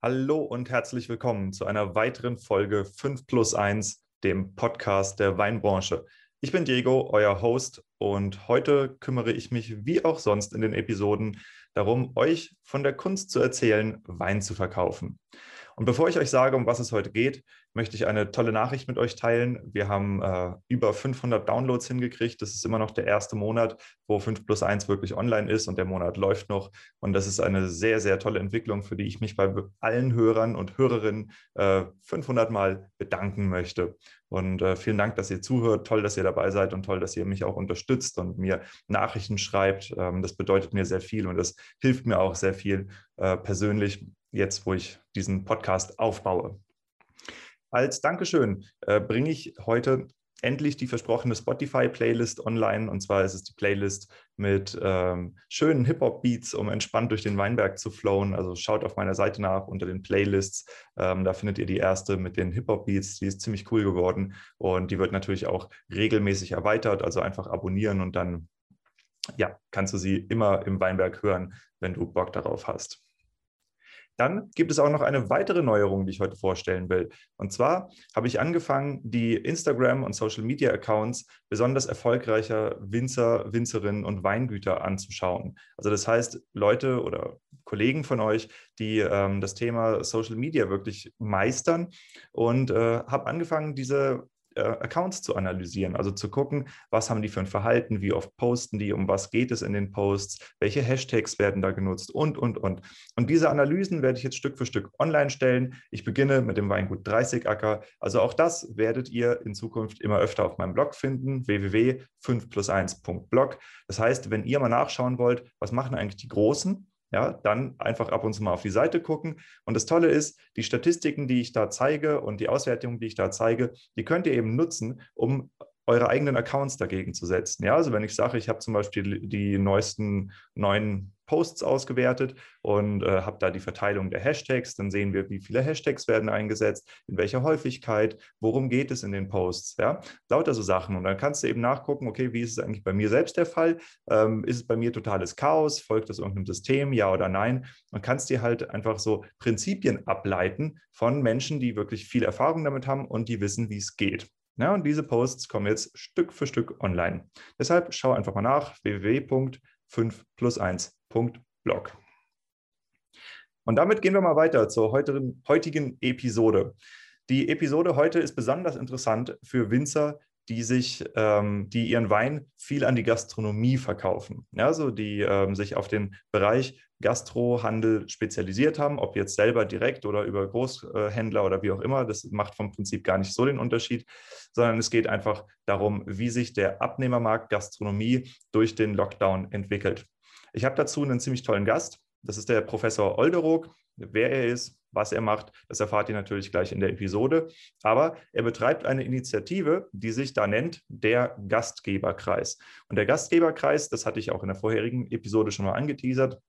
Hallo und herzlich willkommen zu einer weiteren Folge 5 plus 1, dem Podcast der Weinbranche. Ich bin Diego, euer Host, und heute kümmere ich mich wie auch sonst in den Episoden darum, euch von der Kunst zu erzählen, Wein zu verkaufen. Und bevor ich euch sage, um was es heute geht, möchte ich eine tolle Nachricht mit euch teilen. Wir haben äh, über 500 Downloads hingekriegt. Das ist immer noch der erste Monat, wo 5 plus 1 wirklich online ist und der Monat läuft noch. Und das ist eine sehr, sehr tolle Entwicklung, für die ich mich bei allen Hörern und Hörerinnen äh, 500 Mal bedanken möchte. Und äh, vielen Dank, dass ihr zuhört. Toll, dass ihr dabei seid und toll, dass ihr mich auch unterstützt und mir Nachrichten schreibt. Ähm, das bedeutet mir sehr viel und das hilft mir auch sehr viel äh, persönlich jetzt, wo ich diesen Podcast aufbaue. Als Dankeschön äh, bringe ich heute endlich die versprochene Spotify-Playlist online. Und zwar ist es die Playlist mit ähm, schönen Hip-Hop-Beats, um entspannt durch den Weinberg zu flowen. Also schaut auf meiner Seite nach unter den Playlists. Ähm, da findet ihr die erste mit den Hip-Hop-Beats. Die ist ziemlich cool geworden. Und die wird natürlich auch regelmäßig erweitert. Also einfach abonnieren und dann ja, kannst du sie immer im Weinberg hören, wenn du Bock darauf hast. Dann gibt es auch noch eine weitere Neuerung, die ich heute vorstellen will. Und zwar habe ich angefangen, die Instagram- und Social-Media-Accounts besonders erfolgreicher Winzer, Winzerinnen und Weingüter anzuschauen. Also das heißt, Leute oder Kollegen von euch, die ähm, das Thema Social Media wirklich meistern und äh, habe angefangen, diese äh, Accounts zu analysieren, also zu gucken, was haben die für ein Verhalten, wie oft posten die, um was geht es in den Posts, welche Hashtags werden da genutzt und, und, und. Und diese Analysen werde ich jetzt Stück für Stück online stellen. Ich beginne mit dem Weingut 30 Acker. Also auch das werdet ihr in Zukunft immer öfter auf meinem Blog finden, www.5 plus 1.blog. Das heißt, wenn ihr mal nachschauen wollt, was machen eigentlich die Großen, ja, dann einfach ab und zu mal auf die Seite gucken. Und das Tolle ist, die Statistiken, die ich da zeige und die Auswertungen, die ich da zeige, die könnt ihr eben nutzen, um eure eigenen Accounts dagegen zu setzen. Ja, also wenn ich sage, ich habe zum Beispiel die neuesten neuen Posts ausgewertet und äh, habe da die Verteilung der Hashtags, dann sehen wir, wie viele Hashtags werden eingesetzt, in welcher Häufigkeit, worum geht es in den Posts, ja, lauter so Sachen. Und dann kannst du eben nachgucken, okay, wie ist es eigentlich bei mir selbst der Fall? Ähm, ist es bei mir totales Chaos? Folgt das irgendeinem System, ja oder nein? Und kannst dir halt einfach so Prinzipien ableiten von Menschen, die wirklich viel Erfahrung damit haben und die wissen, wie es geht. Ja, und diese Posts kommen jetzt Stück für Stück online. Deshalb schau einfach mal nach www.5 plus 1.blog. Und damit gehen wir mal weiter zur heutigen Episode. Die Episode heute ist besonders interessant für Winzer, die sich, ähm, die ihren Wein viel an die Gastronomie verkaufen. Also die ähm, sich auf den Bereich Gastrohandel spezialisiert haben, ob jetzt selber direkt oder über Großhändler oder wie auch immer. Das macht vom Prinzip gar nicht so den Unterschied, sondern es geht einfach darum, wie sich der Abnehmermarkt Gastronomie durch den Lockdown entwickelt. Ich habe dazu einen ziemlich tollen Gast. Das ist der Professor Olderoog. Wer er ist, was er macht, das erfahrt ihr natürlich gleich in der Episode. Aber er betreibt eine Initiative, die sich da nennt der Gastgeberkreis. Und der Gastgeberkreis, das hatte ich auch in der vorherigen Episode schon mal angeteasert,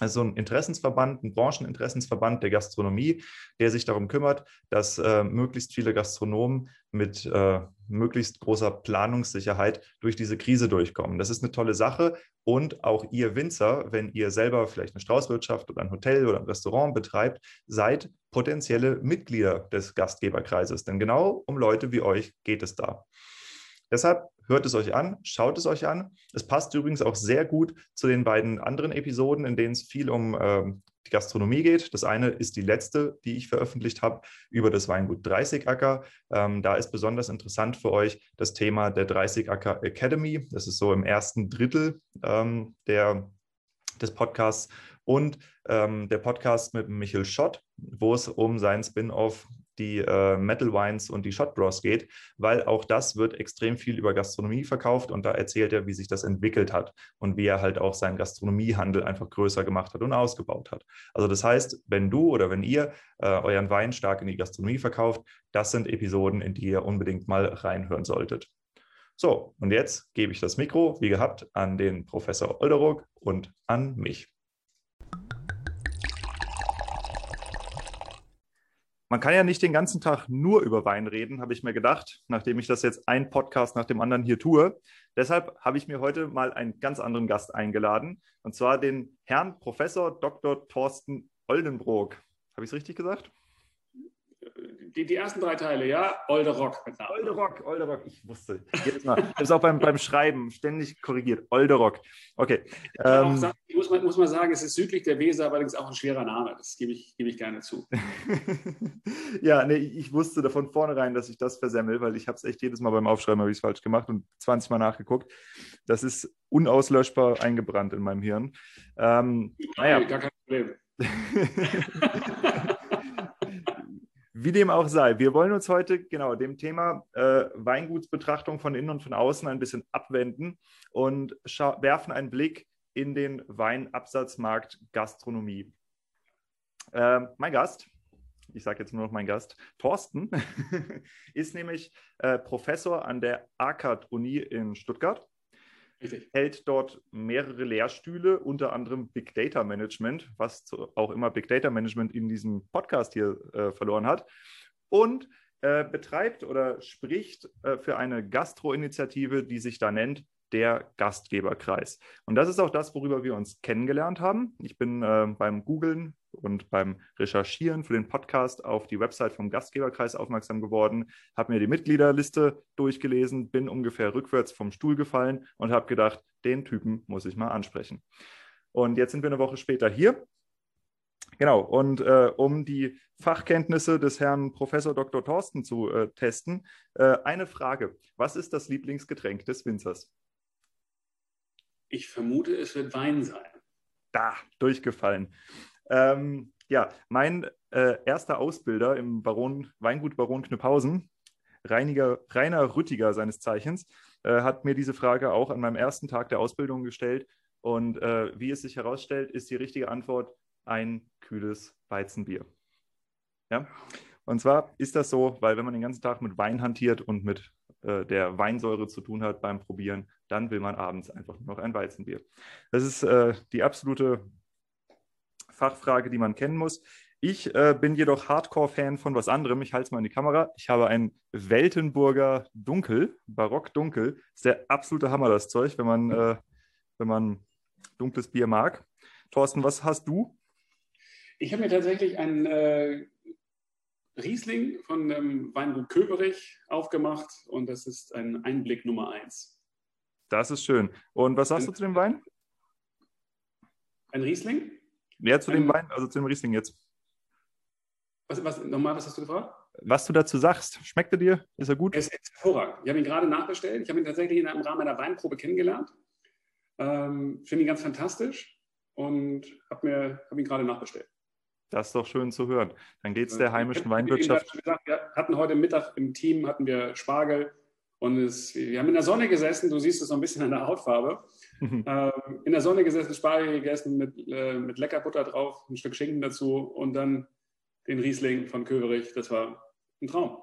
also ein Interessensverband, ein Brancheninteressensverband der Gastronomie, der sich darum kümmert, dass äh, möglichst viele Gastronomen mit äh, möglichst großer Planungssicherheit durch diese Krise durchkommen. Das ist eine tolle Sache. Und auch ihr Winzer, wenn ihr selber vielleicht eine Straußwirtschaft oder ein Hotel oder ein Restaurant betreibt, seid potenzielle Mitglieder des Gastgeberkreises. Denn genau um Leute wie euch geht es da. Deshalb hört es euch an, schaut es euch an. Es passt übrigens auch sehr gut zu den beiden anderen Episoden, in denen es viel um äh, die Gastronomie geht. Das eine ist die letzte, die ich veröffentlicht habe, über das Weingut 30 Acker. Ähm, da ist besonders interessant für euch das Thema der 30 Acker Academy. Das ist so im ersten Drittel ähm, der, des Podcasts. Und ähm, der Podcast mit Michael Schott, wo es um seinen Spin-off die äh, Metal Wines und die Shot Bros geht, weil auch das wird extrem viel über Gastronomie verkauft und da erzählt er, wie sich das entwickelt hat und wie er halt auch seinen Gastronomiehandel einfach größer gemacht hat und ausgebaut hat. Also das heißt, wenn du oder wenn ihr äh, euren Wein stark in die Gastronomie verkauft, das sind Episoden, in die ihr unbedingt mal reinhören solltet. So, und jetzt gebe ich das Mikro, wie gehabt, an den Professor Olderock und an mich. Man kann ja nicht den ganzen Tag nur über Wein reden, habe ich mir gedacht, nachdem ich das jetzt ein Podcast nach dem anderen hier tue. Deshalb habe ich mir heute mal einen ganz anderen Gast eingeladen, und zwar den Herrn Professor Dr. Thorsten Oldenbrook. Habe ich es richtig gesagt? Die, die, ersten drei Teile, ja, Olde Rock. Olde Rock, Olde Rock. Ich wusste. Jedes Mal. Ich habe es auch beim, beim Schreiben ständig korrigiert. Olde Rock. Okay. Ähm, sagen, ich muss, muss mal sagen, es ist südlich der Weser, allerdings auch ein schwerer Name. Das gebe ich, gebe ich gerne zu. ja, nee, ich wusste davon vornherein, dass ich das versemmel, weil ich habe es echt jedes Mal beim Aufschreiben habe ich es falsch gemacht und 20 Mal nachgeguckt. Das ist unauslöschbar eingebrannt in meinem Hirn. Ähm, naja. Gar kein Problem. Wie dem auch sei, wir wollen uns heute genau dem Thema äh, Weingutsbetrachtung von innen und von außen ein bisschen abwenden und werfen einen Blick in den Weinabsatzmarkt Gastronomie. Äh, mein Gast, ich sage jetzt nur noch mein Gast, Thorsten, ist nämlich äh, Professor an der ACAD-Uni in Stuttgart Richtig. hält dort mehrere Lehrstühle, unter anderem Big Data Management, was auch immer Big Data Management in diesem Podcast hier äh, verloren hat. Und äh, betreibt oder spricht äh, für eine Gastro-Initiative, die sich da nennt der Gastgeberkreis. Und das ist auch das, worüber wir uns kennengelernt haben. Ich bin äh, beim Googlen und beim Recherchieren für den Podcast auf die Website vom Gastgeberkreis aufmerksam geworden, habe mir die Mitgliederliste durchgelesen, bin ungefähr rückwärts vom Stuhl gefallen und habe gedacht, den Typen muss ich mal ansprechen. Und jetzt sind wir eine Woche später hier. Genau, und äh, um die Fachkenntnisse des Herrn Professor Dr. Thorsten zu äh, testen, äh, eine Frage. Was ist das Lieblingsgetränk des Winzers? Ich vermute, es wird Wein sein. Da, durchgefallen. Ähm, ja, mein äh, erster Ausbilder im Baron, Weingut Baron Knüpphausen, Reiniger, Rainer Rüttiger seines Zeichens, äh, hat mir diese Frage auch an meinem ersten Tag der Ausbildung gestellt. Und äh, wie es sich herausstellt, ist die richtige Antwort ein kühles Weizenbier. Ja? Und zwar ist das so, weil wenn man den ganzen Tag mit Wein hantiert und mit äh, der Weinsäure zu tun hat beim Probieren, dann will man abends einfach nur noch ein Weizenbier. Das ist äh, die absolute Fachfrage, die man kennen muss. Ich äh, bin jedoch Hardcore-Fan von was anderem. Ich halte es mal in die Kamera. Ich habe ein Weltenburger Dunkel, Barock Dunkel. Ist der absolute Hammer, das Zeug, wenn man, äh, wenn man dunkles Bier mag. Thorsten, was hast du? Ich habe mir tatsächlich ein äh, Riesling von dem Weingut Köberich aufgemacht und das ist ein Einblick Nummer eins. Das ist schön. Und was sagst du zu dem Wein? Ein Riesling? Ja, zu dem Wein, also zu dem Riesling jetzt. Was, was, nochmal, was hast du gefragt? Was du dazu sagst. Schmeckt er dir? Ist er gut? Er ist hervorragend. Ich habe ihn gerade nachbestellt. Ich habe ihn tatsächlich im Rahmen einer Weinprobe kennengelernt. Ähm, Finde ihn ganz fantastisch und habe hab ihn gerade nachbestellt. Das ist doch schön zu hören. Dann geht es der heimischen Weinwirtschaft. Wir hatten heute Mittag im Team hatten wir Spargel und es, wir haben in der Sonne gesessen. Du siehst es so ein bisschen an der Hautfarbe. ähm, in der Sonne gesessen, Spargel gegessen mit, äh, mit lecker Butter drauf, ein Stück Schinken dazu und dann den Riesling von Köverich. Das war ein Traum.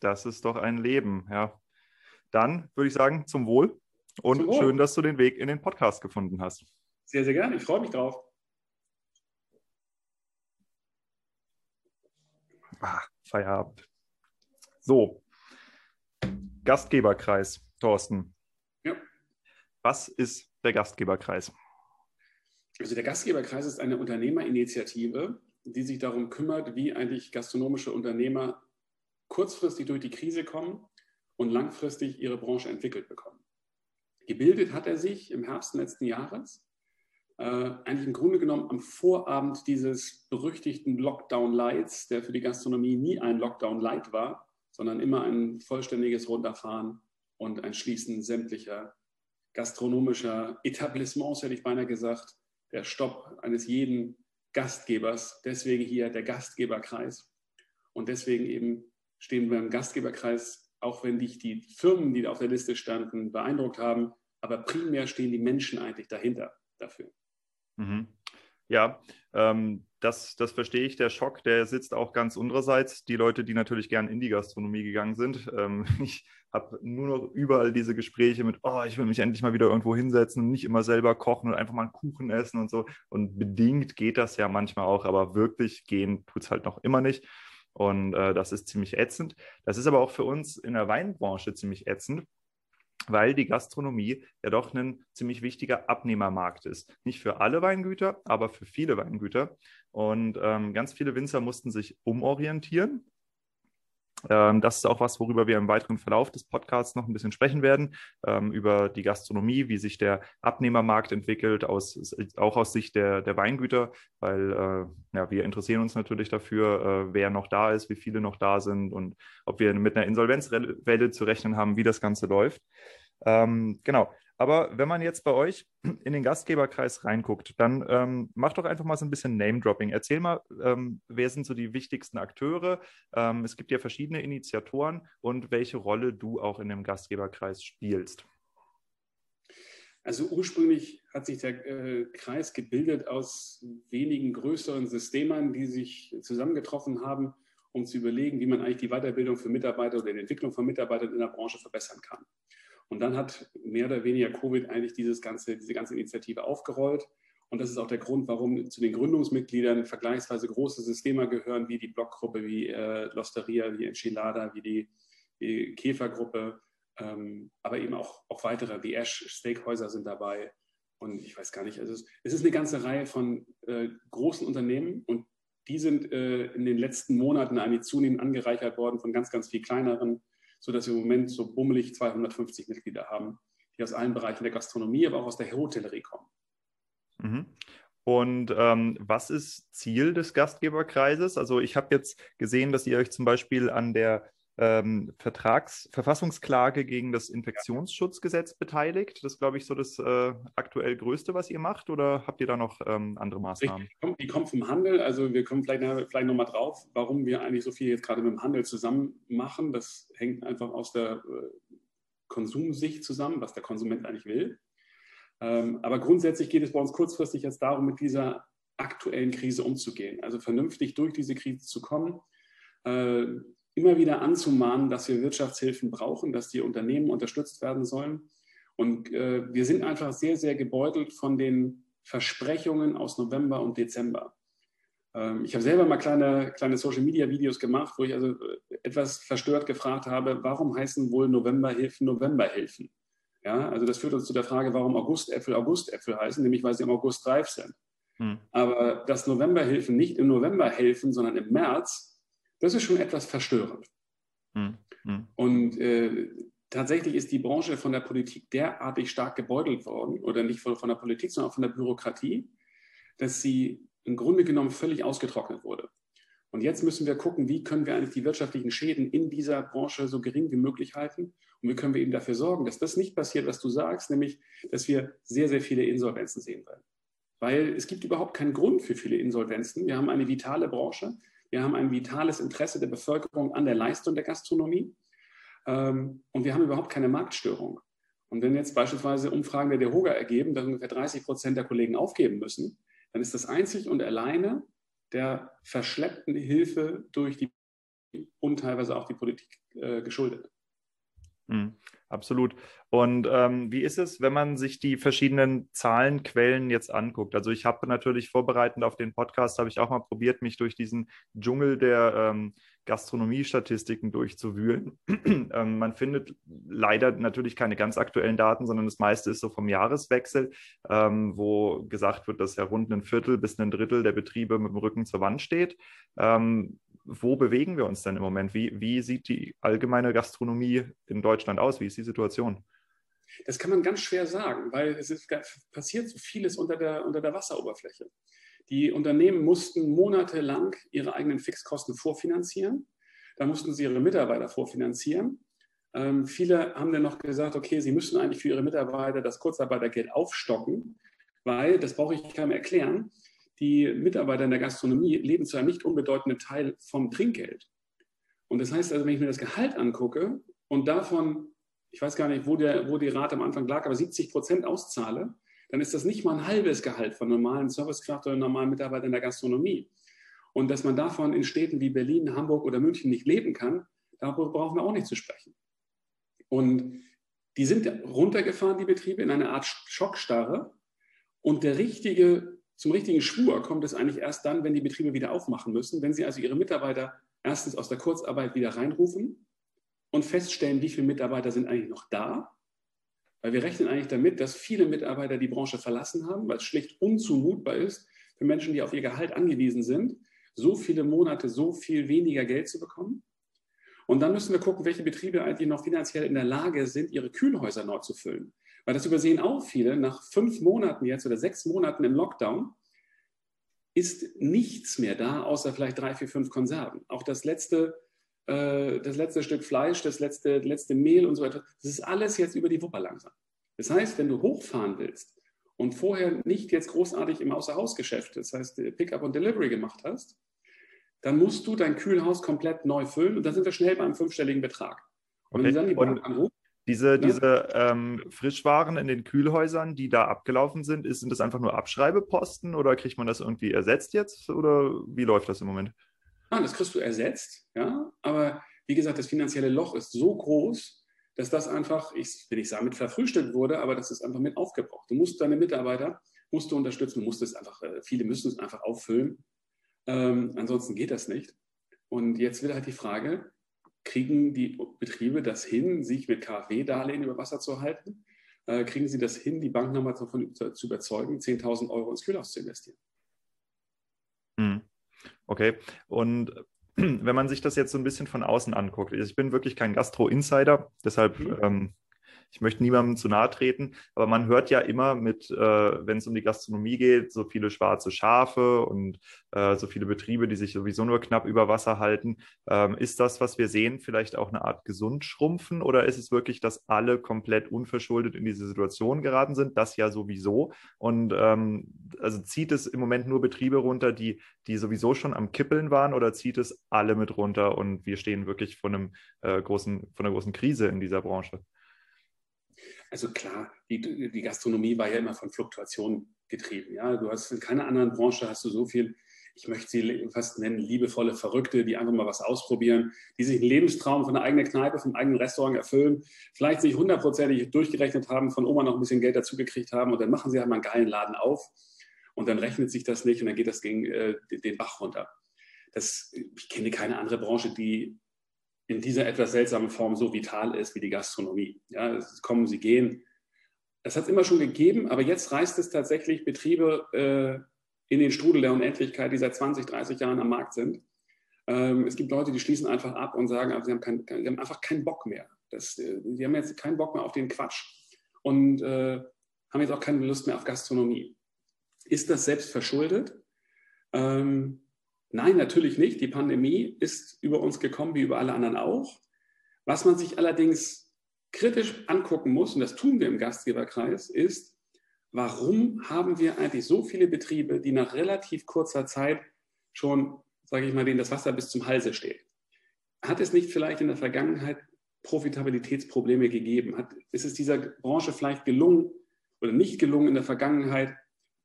Das ist doch ein Leben, ja. Dann würde ich sagen, zum Wohl und zum Wohl. schön, dass du den Weg in den Podcast gefunden hast. Sehr, sehr gerne. Ich freue mich drauf. Ah, Feierabend. So, Gastgeberkreis, Thorsten. Ja. Was ist der Gastgeberkreis? Also der Gastgeberkreis ist eine Unternehmerinitiative, die sich darum kümmert, wie eigentlich gastronomische Unternehmer kurzfristig durch die Krise kommen und langfristig ihre Branche entwickelt bekommen. Gebildet hat er sich im Herbst letzten Jahres äh, eigentlich im Grunde genommen am Vorabend dieses berüchtigten Lockdown-Lights, der für die Gastronomie nie ein Lockdown-Light war, sondern immer ein vollständiges Runterfahren und ein Schließen sämtlicher gastronomischer Etablissements, hätte ich beinahe gesagt, der Stopp eines jeden Gastgebers. Deswegen hier der Gastgeberkreis. Und deswegen eben stehen wir im Gastgeberkreis, auch wenn dich die Firmen, die da auf der Liste standen, beeindruckt haben, aber primär stehen die Menschen eigentlich dahinter dafür. Mhm. Ja, ähm, das, das verstehe ich. Der Schock, der sitzt auch ganz unsererseits. Die Leute, die natürlich gern in die Gastronomie gegangen sind. Ähm, ich habe nur noch überall diese Gespräche mit, oh, ich will mich endlich mal wieder irgendwo hinsetzen und nicht immer selber kochen und einfach mal einen Kuchen essen und so. Und bedingt geht das ja manchmal auch, aber wirklich gehen tut es halt noch immer nicht. Und äh, das ist ziemlich ätzend. Das ist aber auch für uns in der Weinbranche ziemlich ätzend, weil die Gastronomie ja doch ein ziemlich wichtiger Abnehmermarkt ist. Nicht für alle Weingüter, aber für viele Weingüter. Und ähm, ganz viele Winzer mussten sich umorientieren das ist auch was, worüber wir im weiteren Verlauf des Podcasts noch ein bisschen sprechen werden, ähm, über die Gastronomie, wie sich der Abnehmermarkt entwickelt, aus, auch aus Sicht der, der Weingüter, weil äh, ja, wir interessieren uns natürlich dafür, äh, wer noch da ist, wie viele noch da sind und ob wir mit einer Insolvenzwelle zu rechnen haben, wie das Ganze läuft. Ähm, genau. Aber wenn man jetzt bei euch in den Gastgeberkreis reinguckt, dann ähm, mach doch einfach mal so ein bisschen Name-Dropping. Erzähl mal, ähm, wer sind so die wichtigsten Akteure? Ähm, es gibt ja verschiedene Initiatoren und welche Rolle du auch in dem Gastgeberkreis spielst. Also ursprünglich hat sich der äh, Kreis gebildet aus wenigen größeren Systemern, die sich zusammengetroffen haben, um zu überlegen, wie man eigentlich die Weiterbildung für Mitarbeiter oder die Entwicklung von Mitarbeitern in der Branche verbessern kann. Und dann hat mehr oder weniger Covid eigentlich dieses ganze, diese ganze Initiative aufgerollt. Und das ist auch der Grund, warum zu den Gründungsmitgliedern vergleichsweise große Systeme gehören, wie die Blockgruppe, wie äh, Losteria, wie Enchilada, wie die, die Käfergruppe, ähm, aber eben auch, auch weitere, wie Ash, Steakhäuser sind dabei. Und ich weiß gar nicht, also es, es ist eine ganze Reihe von äh, großen Unternehmen und die sind äh, in den letzten Monaten eigentlich zunehmend angereichert worden von ganz, ganz viel kleineren sodass wir im Moment so bummelig 250 Mitglieder haben, die aus allen Bereichen der Gastronomie, aber auch aus der Hotellerie kommen. Mhm. Und ähm, was ist Ziel des Gastgeberkreises? Also ich habe jetzt gesehen, dass ihr euch zum Beispiel an der ähm, Vertrags Verfassungsklage gegen das Infektionsschutzgesetz beteiligt. Das ist, glaube ich, so das äh, aktuell Größte, was ihr macht. Oder habt ihr da noch ähm, andere Maßnahmen? Die kommt, die kommt vom Handel. Also wir kommen vielleicht, vielleicht nochmal drauf, warum wir eigentlich so viel jetzt gerade mit dem Handel zusammen machen. Das hängt einfach aus der äh, Konsumsicht zusammen, was der Konsument eigentlich will. Ähm, aber grundsätzlich geht es bei uns kurzfristig jetzt darum, mit dieser aktuellen Krise umzugehen. Also vernünftig durch diese Krise zu kommen. Immer wieder anzumahnen, dass wir Wirtschaftshilfen brauchen, dass die Unternehmen unterstützt werden sollen. Und äh, wir sind einfach sehr, sehr gebeutelt von den Versprechungen aus November und Dezember. Ähm, ich habe selber mal kleine, kleine Social-Media-Videos gemacht, wo ich also äh, etwas verstört gefragt habe, warum heißen wohl Novemberhilfen Novemberhilfen? Ja, also das führt uns zu der Frage, warum Augustäpfel Augustäpfel heißen, nämlich weil sie im August reif sind. Hm. Aber dass Novemberhilfen nicht im November helfen, sondern im März, das ist schon etwas verstörend. Mhm. Und äh, tatsächlich ist die Branche von der Politik derartig stark gebeutelt worden, oder nicht von, von der Politik, sondern auch von der Bürokratie, dass sie im Grunde genommen völlig ausgetrocknet wurde. Und jetzt müssen wir gucken, wie können wir eigentlich die wirtschaftlichen Schäden in dieser Branche so gering wie möglich halten und wie können wir eben dafür sorgen, dass das nicht passiert, was du sagst, nämlich, dass wir sehr, sehr viele Insolvenzen sehen werden. Weil es gibt überhaupt keinen Grund für viele Insolvenzen. Wir haben eine vitale Branche. Wir haben ein vitales Interesse der Bevölkerung an der Leistung der Gastronomie. Ähm, und wir haben überhaupt keine Marktstörung. Und wenn jetzt beispielsweise Umfragen der DEHOGA ergeben, dass ungefähr 30 Prozent der Kollegen aufgeben müssen, dann ist das einzig und alleine der verschleppten Hilfe durch die und teilweise auch die Politik äh, geschuldet. Mhm. Absolut. Und ähm, wie ist es, wenn man sich die verschiedenen Zahlenquellen jetzt anguckt? Also ich habe natürlich vorbereitend auf den Podcast, habe ich auch mal probiert, mich durch diesen Dschungel der ähm, Gastronomiestatistiken durchzuwühlen. ähm, man findet leider natürlich keine ganz aktuellen Daten, sondern das meiste ist so vom Jahreswechsel, ähm, wo gesagt wird, dass ja rund ein Viertel bis ein Drittel der Betriebe mit dem Rücken zur Wand steht. Ähm, wo bewegen wir uns denn im Moment? Wie, wie sieht die allgemeine Gastronomie in Deutschland aus? Wie ist die Situation? Das kann man ganz schwer sagen, weil es ist, passiert so vieles unter der, unter der Wasseroberfläche. Die Unternehmen mussten monatelang ihre eigenen Fixkosten vorfinanzieren. Da mussten sie ihre Mitarbeiter vorfinanzieren. Ähm, viele haben dann noch gesagt, okay, sie müssen eigentlich für ihre Mitarbeiter das Kurzarbeitergeld aufstocken, weil, das brauche ich keinem erklären, die Mitarbeiter in der Gastronomie leben zu einem nicht unbedeutenden Teil vom Trinkgeld. Und das heißt also, wenn ich mir das Gehalt angucke und davon, ich weiß gar nicht, wo, der, wo die Rate am Anfang lag, aber 70 Prozent auszahle, dann ist das nicht mal ein halbes Gehalt von normalen Servicekraft oder normalen Mitarbeitern in der Gastronomie. Und dass man davon in Städten wie Berlin, Hamburg oder München nicht leben kann, darüber brauchen wir auch nicht zu sprechen. Und die sind runtergefahren, die Betriebe, in eine Art Schockstarre. Und der richtige zum richtigen Schwur kommt es eigentlich erst dann, wenn die Betriebe wieder aufmachen müssen, wenn sie also ihre Mitarbeiter erstens aus der Kurzarbeit wieder reinrufen und feststellen, wie viele Mitarbeiter sind eigentlich noch da Weil wir rechnen eigentlich damit, dass viele Mitarbeiter die Branche verlassen haben, weil es schlicht unzumutbar ist, für Menschen, die auf ihr Gehalt angewiesen sind, so viele Monate so viel weniger Geld zu bekommen. Und dann müssen wir gucken, welche Betriebe eigentlich noch finanziell in der Lage sind, ihre Kühlhäuser neu zu füllen. Weil das übersehen auch viele. Nach fünf Monaten jetzt oder sechs Monaten im Lockdown ist nichts mehr da, außer vielleicht drei, vier, fünf Konserven. Auch das letzte, äh, das letzte Stück Fleisch, das letzte, letzte Mehl und so weiter, das ist alles jetzt über die Wupper langsam. Das heißt, wenn du hochfahren willst und vorher nicht jetzt großartig im Außerhausgeschäft, das heißt Pickup und Delivery gemacht hast, dann musst du dein Kühlhaus komplett neu füllen und dann sind wir schnell beim fünfstelligen Betrag. Und, okay. dann die und anruft, diese, diese ähm, Frischwaren in den Kühlhäusern, die da abgelaufen sind, ist, sind das einfach nur Abschreibeposten oder kriegt man das irgendwie ersetzt jetzt oder wie läuft das im Moment? Ah, das kriegst du ersetzt, ja. Aber wie gesagt, das finanzielle Loch ist so groß, dass das einfach, ich will nicht sagen, mit verfrühstückt wurde, aber das ist einfach mit aufgebraucht. Du musst deine Mitarbeiter musst du unterstützen, du musst es einfach, äh, viele müssen es einfach auffüllen. Ähm, ansonsten geht das nicht. Und jetzt wird halt die Frage, kriegen die Betriebe das hin, sich mit KfW-Darlehen über Wasser zu halten? Äh, kriegen sie das hin, die Bank nochmal davon zu überzeugen, 10.000 Euro ins Kühlhaus zu investieren? Hm. Okay. Und wenn man sich das jetzt so ein bisschen von außen anguckt, ich bin wirklich kein Gastro-Insider, deshalb mhm. ähm, ich möchte niemandem zu nahe treten, aber man hört ja immer mit, äh, wenn es um die Gastronomie geht, so viele schwarze Schafe und äh, so viele Betriebe, die sich sowieso nur knapp über Wasser halten. Ähm, ist das, was wir sehen, vielleicht auch eine Art Gesundschrumpfen oder ist es wirklich, dass alle komplett unverschuldet in diese Situation geraten sind? Das ja sowieso. Und ähm, also zieht es im Moment nur Betriebe runter, die, die sowieso schon am Kippeln waren oder zieht es alle mit runter und wir stehen wirklich vor einem äh, großen, von einer großen Krise in dieser Branche? Also klar, die, die Gastronomie war ja immer von Fluktuationen getrieben. Ja? Du hast in keiner anderen Branche hast du so viel, ich möchte sie fast nennen, liebevolle Verrückte, die einfach mal was ausprobieren, die sich einen Lebenstraum von einer eigenen Kneipe, vom eigenen Restaurant erfüllen, vielleicht sich hundertprozentig durchgerechnet haben, von Oma noch ein bisschen Geld dazugekriegt haben und dann machen sie halt mal einen geilen Laden auf und dann rechnet sich das nicht und dann geht das gegen äh, den Bach runter. Das, ich kenne keine andere Branche, die in dieser etwas seltsamen Form so vital ist wie die Gastronomie. Ja, es kommen, sie gehen. Das hat es immer schon gegeben, aber jetzt reißt es tatsächlich Betriebe äh, in den Strudel der Unendlichkeit, die seit 20, 30 Jahren am Markt sind. Ähm, es gibt Leute, die schließen einfach ab und sagen, sie haben, kein, sie haben einfach keinen Bock mehr. Das, äh, sie haben jetzt keinen Bock mehr auf den Quatsch und äh, haben jetzt auch keine Lust mehr auf Gastronomie. Ist das selbst verschuldet? Ähm, Nein, natürlich nicht. Die Pandemie ist über uns gekommen, wie über alle anderen auch. Was man sich allerdings kritisch angucken muss, und das tun wir im Gastgeberkreis, ist, warum haben wir eigentlich so viele Betriebe, die nach relativ kurzer Zeit schon, sage ich mal, denen das Wasser bis zum Halse steht? Hat es nicht vielleicht in der Vergangenheit Profitabilitätsprobleme gegeben? Hat, ist es dieser Branche vielleicht gelungen oder nicht gelungen in der Vergangenheit,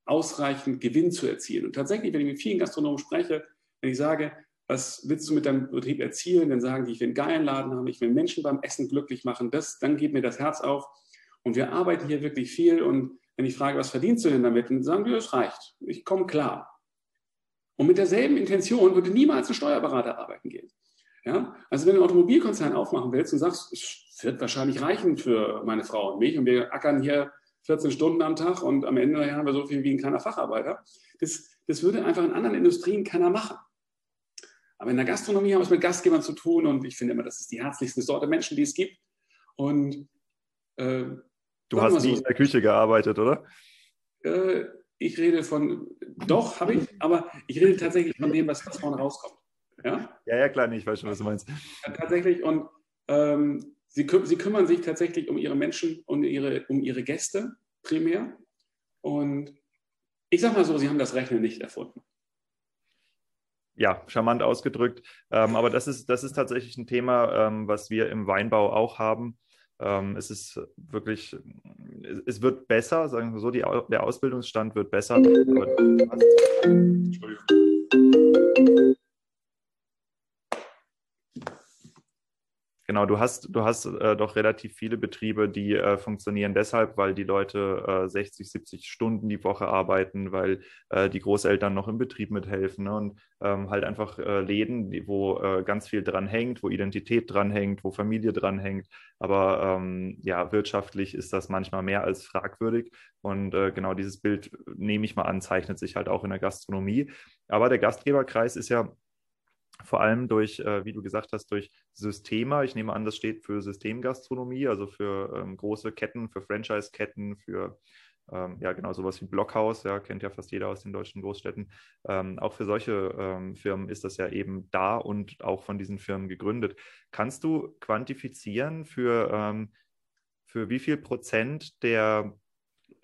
ausreichend Gewinn zu erzielen. Und tatsächlich, wenn ich mit vielen Gastronomen spreche, wenn ich sage, was willst du mit deinem Betrieb erzielen, dann sagen die, ich will einen geilen Laden haben, ich will Menschen beim Essen glücklich machen, das, dann geht mir das Herz auf. Und wir arbeiten hier wirklich viel. Und wenn ich frage, was verdienst du denn damit, dann sagen wir, es reicht, ich komme klar. Und mit derselben Intention würde niemals ein Steuerberater arbeiten gehen. Ja? Also wenn du einen Automobilkonzern aufmachen willst und sagst, es wird wahrscheinlich reichen für meine Frau und mich und wir ackern hier 14 Stunden am Tag und am Ende haben wir so viel wie ein kleiner Facharbeiter. Das, das würde einfach in anderen Industrien keiner machen. Aber in der Gastronomie haben wir es mit Gastgebern zu tun und ich finde immer, das ist die herzlichste Sorte Menschen, die es gibt. Und äh, du hast nie so, in der Küche gearbeitet, oder? Äh, ich rede von, doch, habe ich, aber ich rede tatsächlich von dem, was, vorne rauskommt. Ja? ja, ja, klar, nee, ich weiß schon, was du meinst. Ja, tatsächlich, und ähm, Sie, sie, kümmern sich tatsächlich um ihre Menschen und ihre, um ihre Gäste primär. Und ich sage mal so, sie haben das Rechnen nicht erfunden. Ja, charmant ausgedrückt. Ähm, aber das ist, das ist tatsächlich ein Thema, ähm, was wir im Weinbau auch haben. Ähm, es ist wirklich, es wird besser, sagen wir so, die, der Ausbildungsstand wird besser. Aber, Entschuldigung. Genau, du hast, du hast äh, doch relativ viele Betriebe, die äh, funktionieren deshalb, weil die Leute äh, 60, 70 Stunden die Woche arbeiten, weil äh, die Großeltern noch im Betrieb mithelfen ne? und ähm, halt einfach äh, Läden, wo äh, ganz viel dran hängt, wo Identität dran hängt, wo Familie dran hängt. Aber ähm, ja, wirtschaftlich ist das manchmal mehr als fragwürdig. Und genau dieses Bild, nehme ich mal an, zeichnet sich halt auch in der Gastronomie. Aber der Gastgeberkreis ist ja vor allem durch, äh, wie du gesagt hast, durch Systeme. Ich nehme an, das steht für Systemgastronomie, also für ähm, große Ketten, für Franchise-Ketten, für ähm, ja genau sowas wie Blockhaus, ja, kennt ja fast jeder aus den deutschen Großstädten. Ähm, auch für solche ähm, Firmen ist das ja eben da und auch von diesen Firmen gegründet. Kannst du quantifizieren für, ähm, für wie viel Prozent der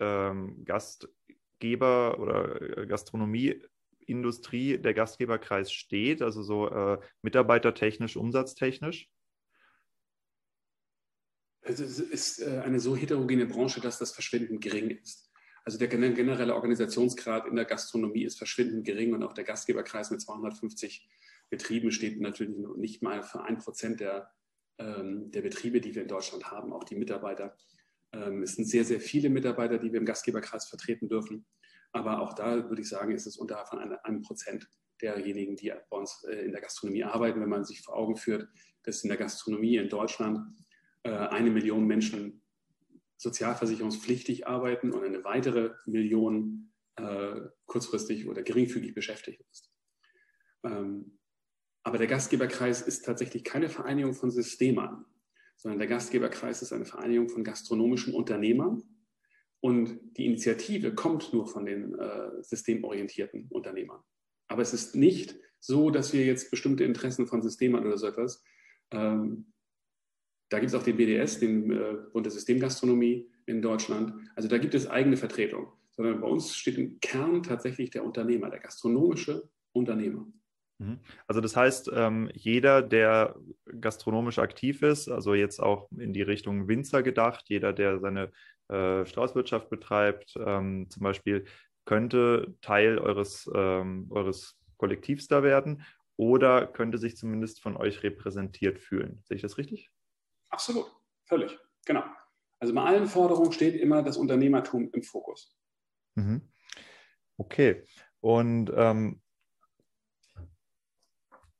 ähm, Gastgeber oder äh, Gastronomie Industrie der Gastgeberkreis steht, also so äh, mitarbeitertechnisch, umsatztechnisch? Also es ist äh, eine so heterogene Branche, dass das verschwindend gering ist. Also der generelle Organisationsgrad in der Gastronomie ist verschwindend gering und auch der Gastgeberkreis mit 250 Betrieben steht natürlich nicht mal für ein Prozent der, ähm, der Betriebe, die wir in Deutschland haben, auch die Mitarbeiter. Ähm, es sind sehr, sehr viele Mitarbeiter, die wir im Gastgeberkreis vertreten dürfen. Aber auch da würde ich sagen, ist es unter von einem Prozent derjenigen, die bei uns äh, in der Gastronomie arbeiten, wenn man sich vor Augen führt, dass in der Gastronomie in Deutschland äh, eine Million Menschen sozialversicherungspflichtig arbeiten und eine weitere Million äh, kurzfristig oder geringfügig beschäftigt ist. Ähm, aber der Gastgeberkreis ist tatsächlich keine Vereinigung von Systemern, sondern der Gastgeberkreis ist eine Vereinigung von gastronomischen Unternehmern, und die Initiative kommt nur von den äh, systemorientierten Unternehmern. Aber es ist nicht so, dass wir jetzt bestimmte Interessen von Systemen oder so etwas, ähm, da gibt es auch den BDS, den äh, Bund der Systemgastronomie in Deutschland. Also da gibt es eigene Vertretung, sondern bei uns steht im Kern tatsächlich der Unternehmer, der gastronomische Unternehmer. Mhm. Also das heißt, ähm, jeder, der gastronomisch aktiv ist, also jetzt auch in die Richtung Winzer gedacht, jeder, der seine äh, Straußwirtschaft betreibt, ähm, zum Beispiel, könnte Teil eures, ähm, eures Kollektivs da werden oder könnte sich zumindest von euch repräsentiert fühlen. Sehe ich das richtig? Absolut, völlig, genau. Also bei allen Forderungen steht immer das Unternehmertum im Fokus. Mhm. Okay. Und ähm,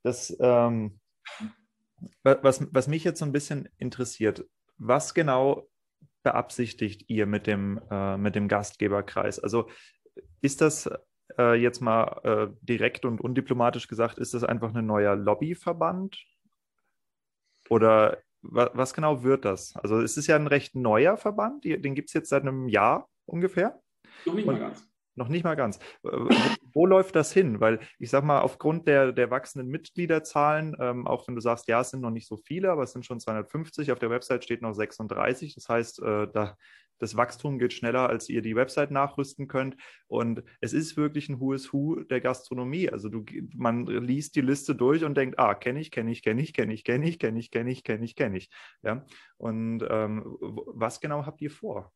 das, ähm, was, was mich jetzt so ein bisschen interessiert, was genau beabsichtigt ihr mit dem, äh, mit dem Gastgeberkreis? Also ist das äh, jetzt mal äh, direkt und undiplomatisch gesagt, ist das einfach ein neuer Lobbyverband? Oder wa was genau wird das? Also es ist ja ein recht neuer Verband, den gibt es jetzt seit einem Jahr ungefähr. Noch nicht und, mal ganz. Noch nicht mal ganz. Wo läuft das hin? Weil ich sage mal, aufgrund der, der wachsenden Mitgliederzahlen, ähm, auch wenn du sagst, ja, es sind noch nicht so viele, aber es sind schon 250, auf der Website steht noch 36. Das heißt, äh, da, das Wachstum geht schneller, als ihr die Website nachrüsten könnt. Und es ist wirklich ein Who is Who der Gastronomie. Also du, man liest die Liste durch und denkt, ah, kenne ich, kenne ich, kenne ich, kenne ich, kenne ich, kenne ich, kenne ich, kenne ich, kenne ich. Ja? Und ähm, was genau habt ihr vor?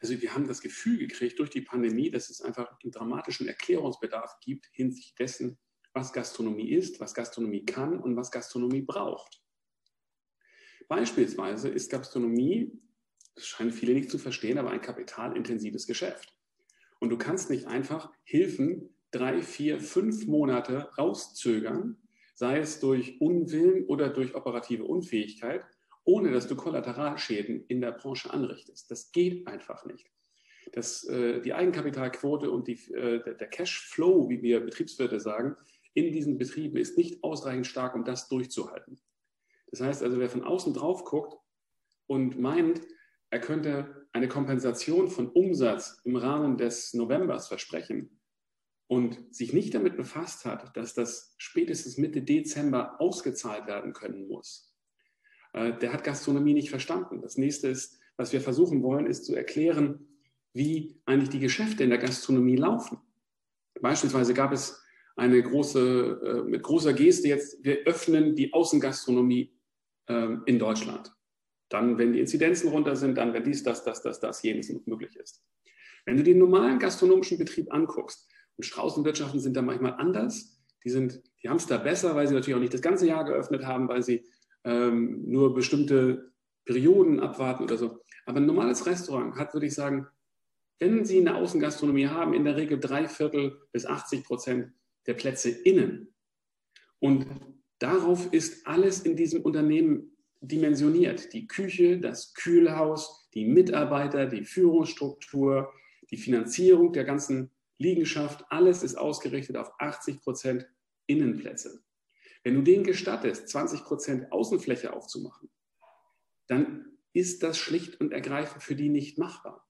Also wir haben das Gefühl gekriegt durch die Pandemie, dass es einfach einen dramatischen Erklärungsbedarf gibt hinsichtlich dessen, was Gastronomie ist, was Gastronomie kann und was Gastronomie braucht. Beispielsweise ist Gastronomie, das scheinen viele nicht zu verstehen, aber ein kapitalintensives Geschäft. Und du kannst nicht einfach Hilfen drei, vier, fünf Monate rauszögern, sei es durch Unwillen oder durch operative Unfähigkeit, ohne dass du Kollateralschäden in der Branche anrichtest. Das geht einfach nicht. Das, äh, die Eigenkapitalquote und die, äh, der Cashflow, wie wir Betriebswirte sagen, in diesen Betrieben ist nicht ausreichend stark, um das durchzuhalten. Das heißt also, wer von außen drauf guckt und meint, er könnte eine Kompensation von Umsatz im Rahmen des Novembers versprechen und sich nicht damit befasst hat, dass das spätestens Mitte Dezember ausgezahlt werden können muss, der hat Gastronomie nicht verstanden. Das nächste ist, was wir versuchen wollen, ist zu erklären, wie eigentlich die Geschäfte in der Gastronomie laufen. Beispielsweise gab es eine große, äh, mit großer Geste jetzt, wir öffnen die Außengastronomie ähm, in Deutschland. Dann, wenn die Inzidenzen runter sind, dann, wenn dies, das, das, das, das, jenes möglich ist. Wenn du den normalen gastronomischen Betrieb anguckst, und Straußenwirtschaften sind da manchmal anders, die, die haben es da besser, weil sie natürlich auch nicht das ganze Jahr geöffnet haben, weil sie ähm, nur bestimmte Perioden abwarten oder so. Aber ein normales Restaurant hat, würde ich sagen, wenn Sie eine Außengastronomie haben, in der Regel drei Viertel bis 80 Prozent der Plätze innen. Und darauf ist alles in diesem Unternehmen dimensioniert. Die Küche, das Kühlhaus, die Mitarbeiter, die Führungsstruktur, die Finanzierung der ganzen Liegenschaft, alles ist ausgerichtet auf 80 Prozent Innenplätze. Wenn du denen gestattest, 20 Prozent Außenfläche aufzumachen, dann ist das schlicht und ergreifend für die nicht machbar.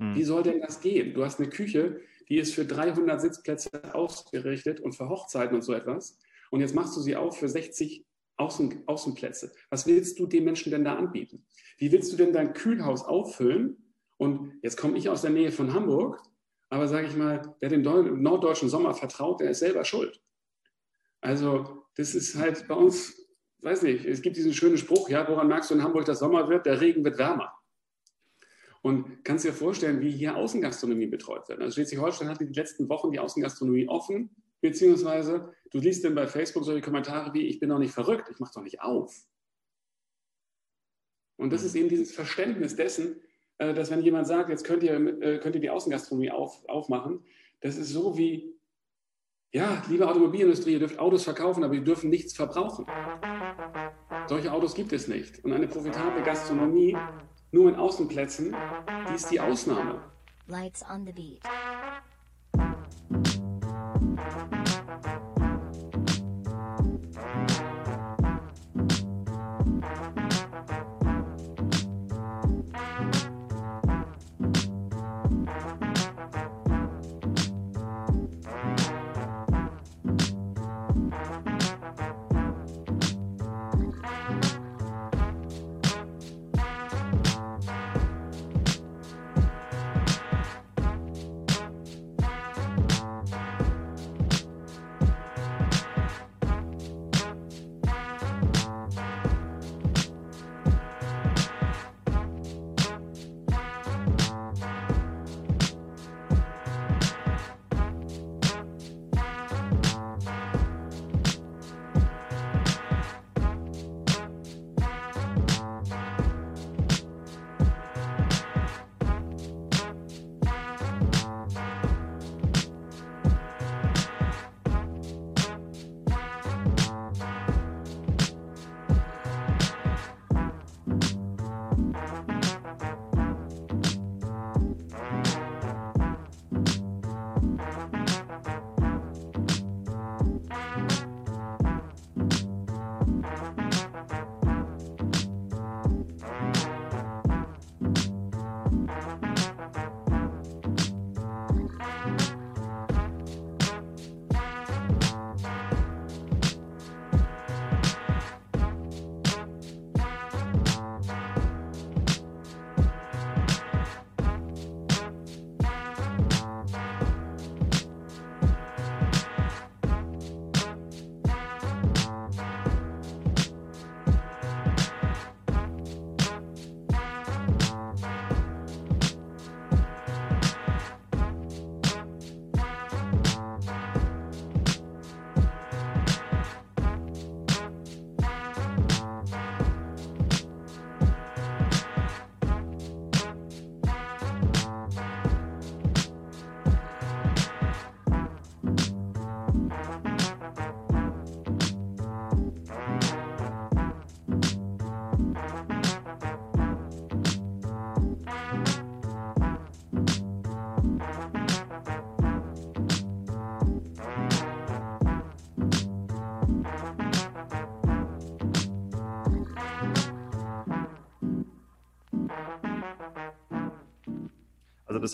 Hm. Wie soll denn das gehen? Du hast eine Küche, die ist für 300 Sitzplätze ausgerichtet und für Hochzeiten und so etwas. Und jetzt machst du sie auf für 60 Außen, Außenplätze. Was willst du den Menschen denn da anbieten? Wie willst du denn dein Kühlhaus auffüllen? Und jetzt komme ich aus der Nähe von Hamburg, aber sage ich mal, wer dem norddeutschen Sommer vertraut, der ist selber schuld. Also das ist halt bei uns, weiß nicht, es gibt diesen schönen Spruch, ja, woran merkst du in Hamburg, dass Sommer wird? Der Regen wird wärmer. Und kannst dir vorstellen, wie hier Außengastronomie betreut wird. Also Schleswig-Holstein hatte die letzten Wochen die Außengastronomie offen, beziehungsweise du liest dann bei Facebook solche Kommentare wie, ich bin doch nicht verrückt, ich mache doch nicht auf. Und das ist eben dieses Verständnis dessen, äh, dass wenn jemand sagt, jetzt könnt ihr, äh, könnt ihr die Außengastronomie auf, aufmachen, das ist so wie, ja, liebe Automobilindustrie, ihr dürft Autos verkaufen, aber ihr dürfen nichts verbrauchen. Solche Autos gibt es nicht. Und eine profitable Gastronomie nur in Außenplätzen, die ist die Ausnahme. Lights on the beat.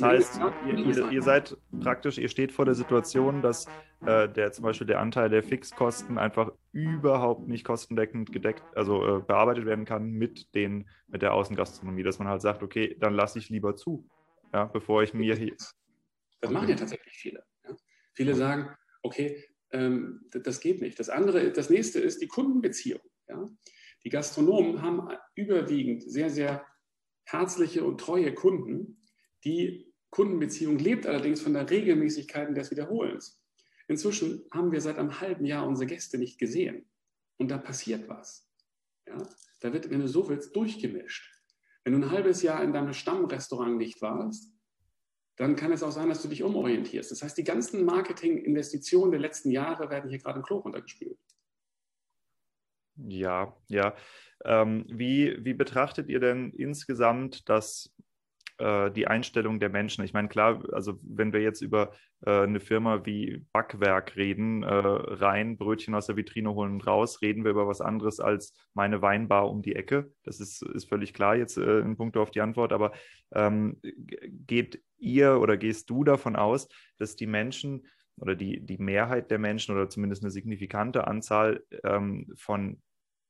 Das heißt, ihr, ihr, ihr, seid praktisch, ihr steht vor der Situation, dass äh, der zum Beispiel der Anteil der Fixkosten einfach überhaupt nicht kostendeckend gedeckt, also äh, bearbeitet werden kann mit den, mit der Außengastronomie, dass man halt sagt, okay, dann lasse ich lieber zu, ja, bevor ich mir hier. Das machen ja tatsächlich viele. Ja? Viele sagen, okay, ähm, das geht nicht. Das andere, das nächste ist die Kundenbeziehung. Ja? Die Gastronomen haben überwiegend sehr, sehr herzliche und treue Kunden, die Kundenbeziehung lebt allerdings von der Regelmäßigkeit des Wiederholens. Inzwischen haben wir seit einem halben Jahr unsere Gäste nicht gesehen. Und da passiert was. Ja? Da wird, wenn du so willst, durchgemischt. Wenn du ein halbes Jahr in deinem Stammrestaurant nicht warst, dann kann es auch sein, dass du dich umorientierst. Das heißt, die ganzen Marketing-Investitionen der letzten Jahre werden hier gerade im Klo runtergespült. Ja, ja. Ähm, wie, wie betrachtet ihr denn insgesamt das äh, die Einstellung der Menschen. Ich meine, klar, also wenn wir jetzt über äh, eine Firma wie Backwerk reden, äh, rein Brötchen aus der Vitrine holen und raus, reden wir über was anderes als meine Weinbar um die Ecke. Das ist, ist völlig klar jetzt äh, in puncto auf die Antwort, aber ähm, geht ihr oder gehst du davon aus, dass die Menschen oder die, die Mehrheit der Menschen oder zumindest eine signifikante Anzahl ähm, von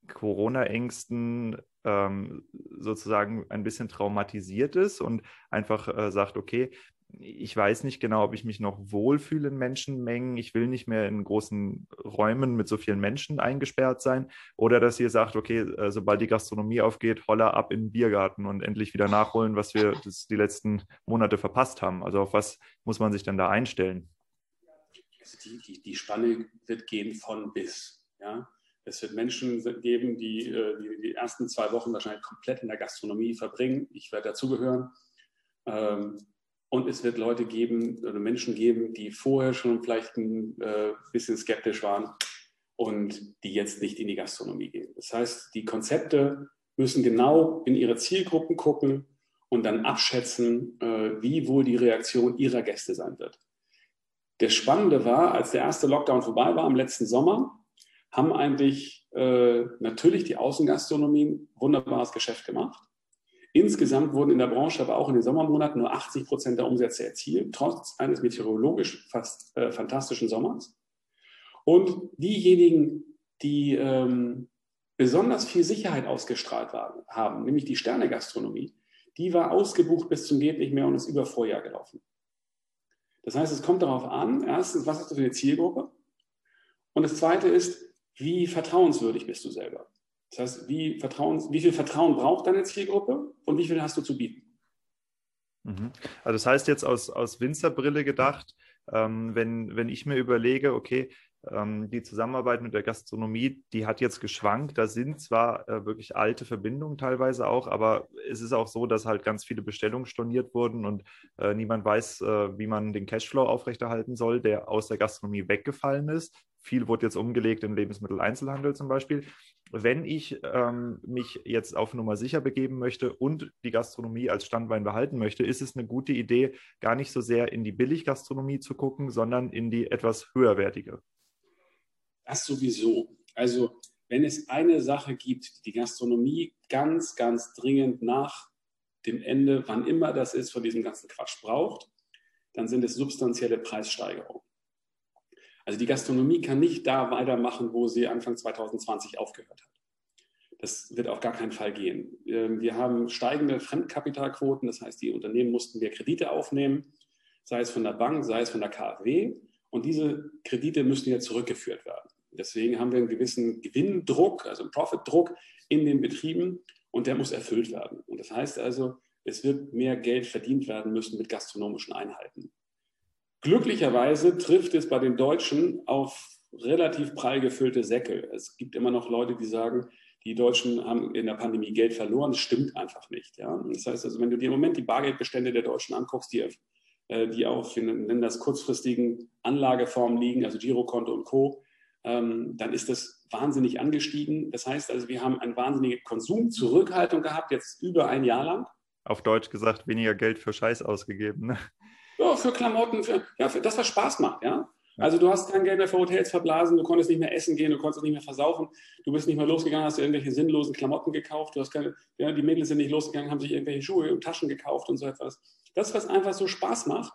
Corona-Ängsten ähm, sozusagen ein bisschen traumatisiert ist und einfach äh, sagt, okay, ich weiß nicht genau, ob ich mich noch wohlfühle in Menschenmengen. Ich will nicht mehr in großen Räumen mit so vielen Menschen eingesperrt sein. Oder dass ihr sagt, okay, äh, sobald die Gastronomie aufgeht, holla ab in den Biergarten und endlich wieder nachholen, was wir das, die letzten Monate verpasst haben. Also auf was muss man sich denn da einstellen? Also die, die, die Spanne wird gehen von bis. Ja? Es wird Menschen geben, die, äh, die, die ersten zwei Wochen wahrscheinlich komplett in der Gastronomie verbringen. Ich werde dazugehören. Ähm, und es wird Leute geben oder Menschen geben, die vorher schon vielleicht ein äh, bisschen skeptisch waren und die jetzt nicht in die Gastronomie gehen. Das heißt, die Konzepte müssen genau in ihre Zielgruppen gucken und dann abschätzen, äh, wie wohl die Reaktion ihrer Gäste sein wird. Das Spannende war, als der erste Lockdown vorbei war im letzten Sommer, haben eigentlich äh, natürlich die Außengastronomien wunderbares Geschäft gemacht. Insgesamt wurden in der Branche aber auch in den Sommermonaten nur 80 Prozent der Umsätze erzielt, trotz eines meteorologisch fast äh, fantastischen Sommers. Und diejenigen, die ähm, besonders viel Sicherheit ausgestrahlt waren, haben, nämlich die Sternegastronomie, die war ausgebucht bis zum geht nicht mehr und ist über Vorjahr gelaufen. Das heißt, es kommt darauf an, erstens, was hast du für eine Zielgruppe? Und das Zweite ist, wie vertrauenswürdig bist du selber? Das heißt, wie, Vertrauens, wie viel Vertrauen braucht deine Zielgruppe und wie viel hast du zu bieten? Mhm. Also das heißt jetzt aus, aus Winzerbrille gedacht, ähm, wenn, wenn ich mir überlege, okay, die Zusammenarbeit mit der Gastronomie, die hat jetzt geschwankt. Da sind zwar äh, wirklich alte Verbindungen teilweise auch, aber es ist auch so, dass halt ganz viele Bestellungen storniert wurden und äh, niemand weiß, äh, wie man den Cashflow aufrechterhalten soll, der aus der Gastronomie weggefallen ist. Viel wurde jetzt umgelegt im Lebensmitteleinzelhandel zum Beispiel. Wenn ich ähm, mich jetzt auf Nummer sicher begeben möchte und die Gastronomie als Standbein behalten möchte, ist es eine gute Idee, gar nicht so sehr in die Billiggastronomie zu gucken, sondern in die etwas höherwertige. Das sowieso. Also wenn es eine Sache gibt, die Gastronomie ganz, ganz dringend nach dem Ende, wann immer das ist, von diesem ganzen Quatsch braucht, dann sind es substanzielle Preissteigerungen. Also die Gastronomie kann nicht da weitermachen, wo sie Anfang 2020 aufgehört hat. Das wird auf gar keinen Fall gehen. Ähm, wir haben steigende Fremdkapitalquoten, das heißt, die Unternehmen mussten wir Kredite aufnehmen, sei es von der Bank, sei es von der KfW. Und diese Kredite müssen jetzt zurückgeführt werden. Deswegen haben wir einen gewissen Gewinndruck, also einen Profitdruck in den Betrieben und der muss erfüllt werden. Und das heißt also, es wird mehr Geld verdient werden müssen mit gastronomischen Einheiten. Glücklicherweise trifft es bei den Deutschen auf relativ prall gefüllte Säcke. Es gibt immer noch Leute, die sagen, die Deutschen haben in der Pandemie Geld verloren. Das stimmt einfach nicht. Ja? Das heißt also, wenn du dir im Moment die Bargeldbestände der Deutschen anguckst, die, äh, die auf, wir nennen das kurzfristigen Anlageformen liegen, also Girokonto und Co., dann ist das wahnsinnig angestiegen. Das heißt also, wir haben eine wahnsinnige Konsumzurückhaltung gehabt, jetzt über ein Jahr lang. Auf Deutsch gesagt, weniger Geld für Scheiß ausgegeben. Ne? Ja, für Klamotten, für, ja, für das, was Spaß macht, ja. Also du hast kein Geld mehr für Hotels verblasen, du konntest nicht mehr essen gehen, du konntest nicht mehr versaufen, du bist nicht mehr losgegangen, hast irgendwelche sinnlosen Klamotten gekauft, du hast keine, ja, die Mädels sind nicht losgegangen, haben sich irgendwelche Schuhe und Taschen gekauft und so etwas. Das, was einfach so Spaß macht,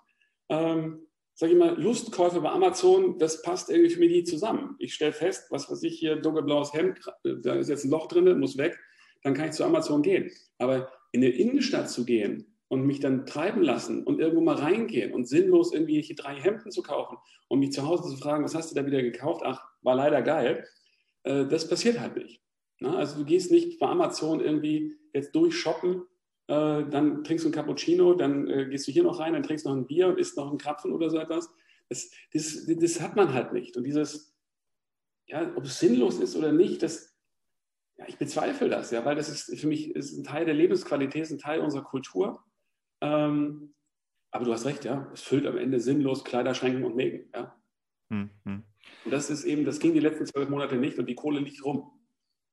ähm, sage ich mal, Lustkäufe bei Amazon, das passt irgendwie für mich nicht zusammen. Ich stelle fest, was weiß ich hier, dunkelblaues Hemd, da ist jetzt ein Loch drin, muss weg, dann kann ich zu Amazon gehen. Aber in eine Innenstadt zu gehen und mich dann treiben lassen und irgendwo mal reingehen und sinnlos irgendwie drei Hemden zu kaufen und mich zu Hause zu fragen, was hast du da wieder gekauft? Ach, war leider geil. Äh, das passiert halt nicht. Also du gehst nicht bei Amazon irgendwie jetzt durchshoppen äh, dann trinkst du einen Cappuccino, dann äh, gehst du hier noch rein, dann trinkst du noch ein Bier und isst noch einen Krapfen oder so etwas. Das, das, das hat man halt nicht. Und dieses, ja, ob es sinnlos ist oder nicht, das, Ja, ich bezweifle das, ja, weil das ist für mich ist ein Teil der Lebensqualität, ist ein Teil unserer Kultur. Ähm, aber du hast recht, ja, es füllt am Ende sinnlos Kleiderschränken und Mägen. Ja. Hm, hm. Und das ist eben, das ging die letzten zwölf Monate nicht und die Kohle liegt rum.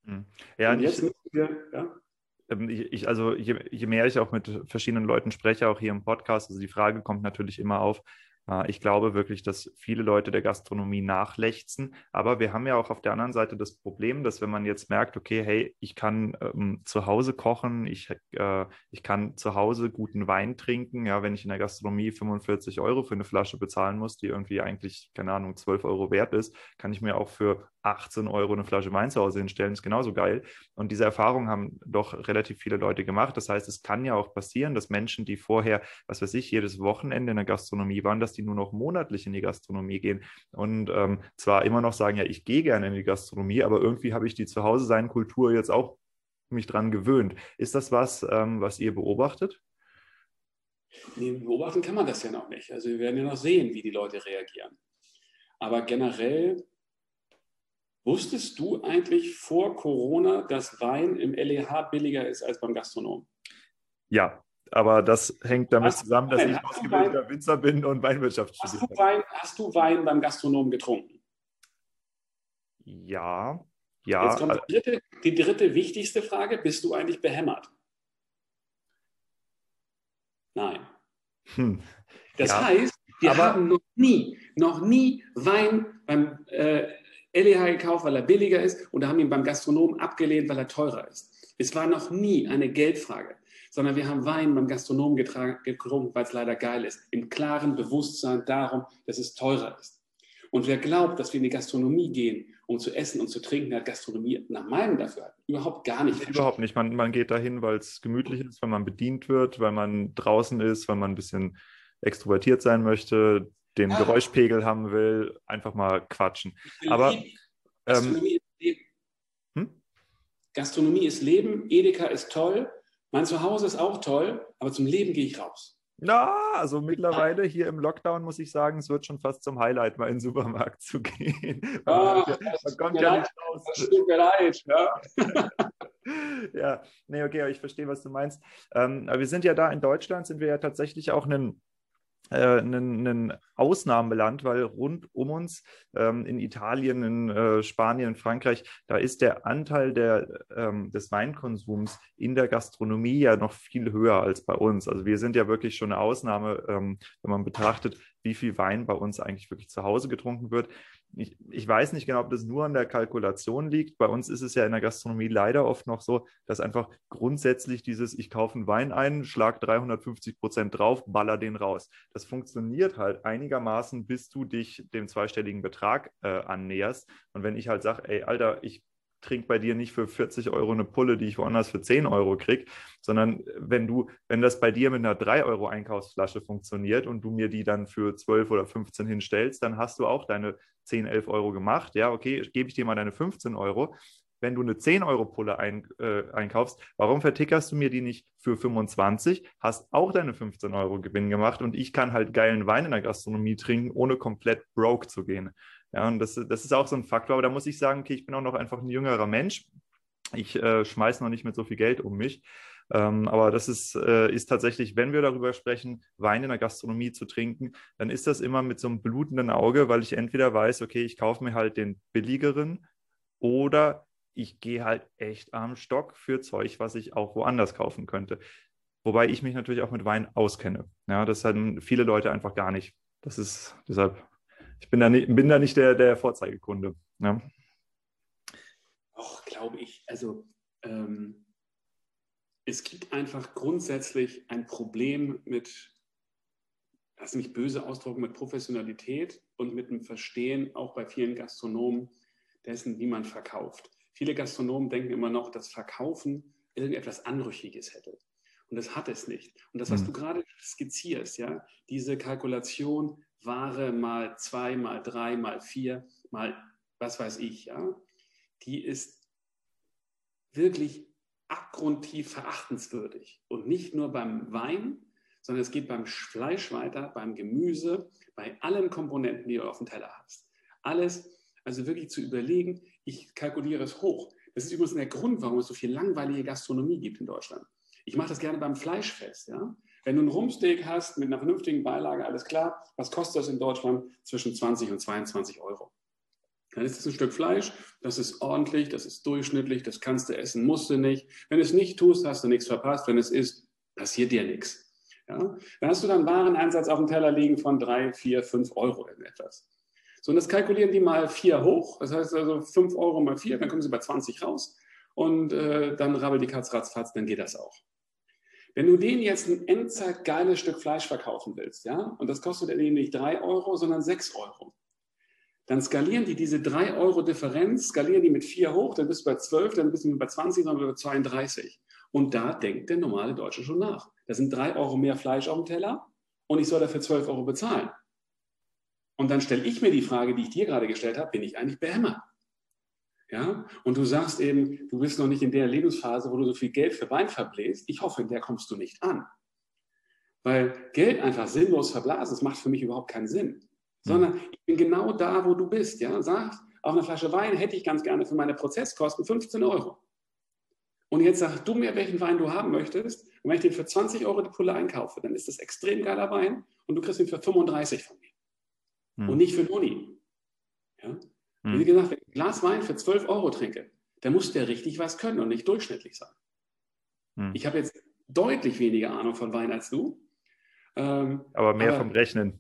Hm. Ja, und jetzt ich, müssen wir, ja. Ähm, ich, also je, je, mehr ich auch mit verschiedenen Leuten spreche, auch hier im Podcast, also die Frage kommt natürlich immer auf, äh, ich glaube wirklich, dass viele Leute der Gastronomie nachlechzen. Aber wir haben ja auch auf der anderen Seite das Problem, dass wenn man jetzt merkt, okay, hey, ich kann ähm, zu Hause kochen, ich, äh, ich kann zu Hause guten Wein trinken. Ja, wenn ich in der Gastronomie 45 Euro für eine Flasche bezahlen muss, die irgendwie eigentlich, keine Ahnung, 12 Euro wert ist, kann ich mir auch für 18 Euro eine Flasche Wein zu Hause hinstellen, ist genauso geil. Und diese Erfahrung haben doch relativ viele Leute gemacht. Das heißt, es kann ja auch passieren, dass Menschen, die vorher, was weiß ich, jedes Wochenende in der Gastronomie waren, dass die nur noch monatlich in die Gastronomie gehen und ähm, zwar immer noch sagen, ja, ich gehe gerne in die Gastronomie, aber irgendwie habe ich die Zuhause sein Kultur jetzt auch mich dran gewöhnt. Ist das was, ähm, was ihr beobachtet? Nee, beobachten kann man das ja noch nicht. Also wir werden ja noch sehen, wie die Leute reagieren. Aber generell Wusstest du eigentlich vor Corona, dass Wein im LEH billiger ist als beim Gastronom? Ja, aber das hängt damit hast zusammen, dass Wein, ich ausgebildeter Winzer bin und Weinwirtschaft studiert hast Wein, hast du Wein beim Gastronom getrunken? Ja, ja. Jetzt kommt die dritte, die dritte wichtigste Frage. Bist du eigentlich behämmert? Nein. Hm. Das ja, heißt, wir haben noch nie, noch nie Wein beim äh, LEH gekauft, weil er billiger ist und haben ihn beim Gastronomen abgelehnt, weil er teurer ist. Es war noch nie eine Geldfrage, sondern wir haben Wein beim Gastronomen getrunken, weil es leider geil ist, im klaren Bewusstsein darum, dass es teurer ist. Und wer glaubt, dass wir in die Gastronomie gehen, um zu essen und zu trinken, hat Gastronomie nach meinem dafür überhaupt gar nicht. Überhaupt nicht. Man, man geht dahin, weil es gemütlich ist, weil man bedient wird, weil man draußen ist, weil man ein bisschen extrovertiert sein möchte, den ah. Geräuschpegel haben will, einfach mal quatschen. Aber Gastronomie, ähm, ist Leben. Hm? Gastronomie ist Leben, Edeka ist toll, mein Zuhause ist auch toll, aber zum Leben gehe ich raus. Na, also mittlerweile hier im Lockdown muss ich sagen, es wird schon fast zum Highlight, mal in den Supermarkt zu gehen. Ah, man, man kommt ja nicht raus. Das tut mir leid. Ja. ja, nee, okay, ich verstehe, was du meinst. Ähm, aber wir sind ja da in Deutschland, sind wir ja tatsächlich auch ein ein, ein Ausnahmeland, weil rund um uns ähm, in Italien, in äh, Spanien, in Frankreich, da ist der Anteil der, ähm, des Weinkonsums in der Gastronomie ja noch viel höher als bei uns. Also wir sind ja wirklich schon eine Ausnahme, ähm, wenn man betrachtet, wie viel Wein bei uns eigentlich wirklich zu Hause getrunken wird ich, ich weiß nicht genau, ob das nur an der Kalkulation liegt. Bei uns ist es ja in der Gastronomie leider oft noch so, dass einfach grundsätzlich dieses, ich kaufe einen Wein ein, schlag 350 Prozent drauf, baller den raus. Das funktioniert halt einigermaßen, bis du dich dem zweistelligen Betrag äh, annäherst. Und wenn ich halt sage, ey, Alter, ich trinke bei dir nicht für 40 Euro eine Pulle, die ich woanders für 10 Euro kriege, sondern wenn du, wenn das bei dir mit einer 3 Euro Einkaufsflasche funktioniert und du mir die dann für 12 oder 15 hinstellst, dann hast du auch deine 10, 11 Euro gemacht. Ja, okay, gebe ich dir mal deine 15 Euro. Wenn du eine 10 Euro Pulle ein, äh, einkaufst, warum vertickerst du mir die nicht für 25? Hast auch deine 15 Euro Gewinn gemacht und ich kann halt geilen Wein in der Gastronomie trinken, ohne komplett broke zu gehen. Ja, und das, das ist auch so ein Faktor, aber da muss ich sagen, okay, ich bin auch noch einfach ein jüngerer Mensch. Ich äh, schmeiße noch nicht mit so viel Geld um mich. Ähm, aber das ist, äh, ist tatsächlich, wenn wir darüber sprechen, Wein in der Gastronomie zu trinken, dann ist das immer mit so einem blutenden Auge, weil ich entweder weiß, okay, ich kaufe mir halt den billigeren oder ich gehe halt echt am Stock für Zeug, was ich auch woanders kaufen könnte. Wobei ich mich natürlich auch mit Wein auskenne. Ja, das haben viele Leute einfach gar nicht. Das ist deshalb ich bin da nicht, bin da nicht der, der Vorzeigekunde. Ja. Och, glaube ich. Also ähm, es gibt einfach grundsätzlich ein Problem mit, lass mich böse ausdrücken, mit Professionalität und mit dem Verstehen auch bei vielen Gastronomen dessen, wie man verkauft. Viele Gastronomen denken immer noch, dass Verkaufen irgendetwas Anrüchiges hätte. Und das hat es nicht. Und das, was mhm. du gerade skizzierst, ja, diese Kalkulation, Ware mal zwei, mal drei, mal vier, mal was weiß ich, ja, die ist wirklich abgrundtief verachtenswürdig. Und nicht nur beim Wein, sondern es geht beim Fleisch weiter, beim Gemüse, bei allen Komponenten, die du auf dem Teller hast. Alles, also wirklich zu überlegen, ich kalkuliere es hoch. Das ist übrigens der Grund, warum es so viel langweilige Gastronomie gibt in Deutschland. Ich mache das gerne beim Fleischfest. Ja? Wenn du ein Rumpsteak hast mit einer vernünftigen Beilage, alles klar, was kostet das in Deutschland? Zwischen 20 und 22 Euro. Dann ist es ein Stück Fleisch, das ist ordentlich, das ist durchschnittlich, das kannst du essen, musst du nicht. Wenn du es nicht tust, hast du nichts verpasst. Wenn es ist, passiert dir nichts. Ja? Dann hast du dann Wareneinsatz auf dem Teller liegen von 3, 4, 5 Euro in etwas. So, und das kalkulieren die mal 4 hoch. Das heißt also 5 Euro mal 4, dann kommen sie bei 20 raus. Und äh, dann rabbelt die Katz ratzfatz, dann geht das auch. Wenn du denen jetzt ein Endzeit geiles Stück Fleisch verkaufen willst, ja, und das kostet denen nicht 3 Euro, sondern 6 Euro, dann skalieren die diese 3 Euro Differenz, skalieren die mit 4 hoch, dann bist du bei 12, dann bist du bei 20, dann bei 32. Und da denkt der normale Deutsche schon nach. Da sind 3 Euro mehr Fleisch auf dem Teller und ich soll dafür 12 Euro bezahlen. Und dann stelle ich mir die Frage, die ich dir gerade gestellt habe, bin ich eigentlich behämmert? Ja? Und du sagst eben, du bist noch nicht in der Lebensphase, wo du so viel Geld für Wein verbläst. Ich hoffe, in der kommst du nicht an. Weil Geld einfach sinnlos verblasen, das macht für mich überhaupt keinen Sinn. Sondern ich bin genau da, wo du bist. Ja? Sagst, auf einer Flasche Wein hätte ich ganz gerne für meine Prozesskosten 15 Euro. Und jetzt sag du mir, welchen Wein du haben möchtest. Und wenn ich den für 20 Euro die Pulle einkaufe, dann ist das extrem geiler Wein und du kriegst ihn für 35 von mir. Hm. Und nicht für Noni. Ja? Hm. Wie gesagt, wenn ich ein Glas Wein für 12 Euro trinke, dann muss der richtig was können und nicht durchschnittlich sein. Hm. Ich habe jetzt deutlich weniger Ahnung von Wein als du. Ähm, aber mehr aber, vom Rechnen.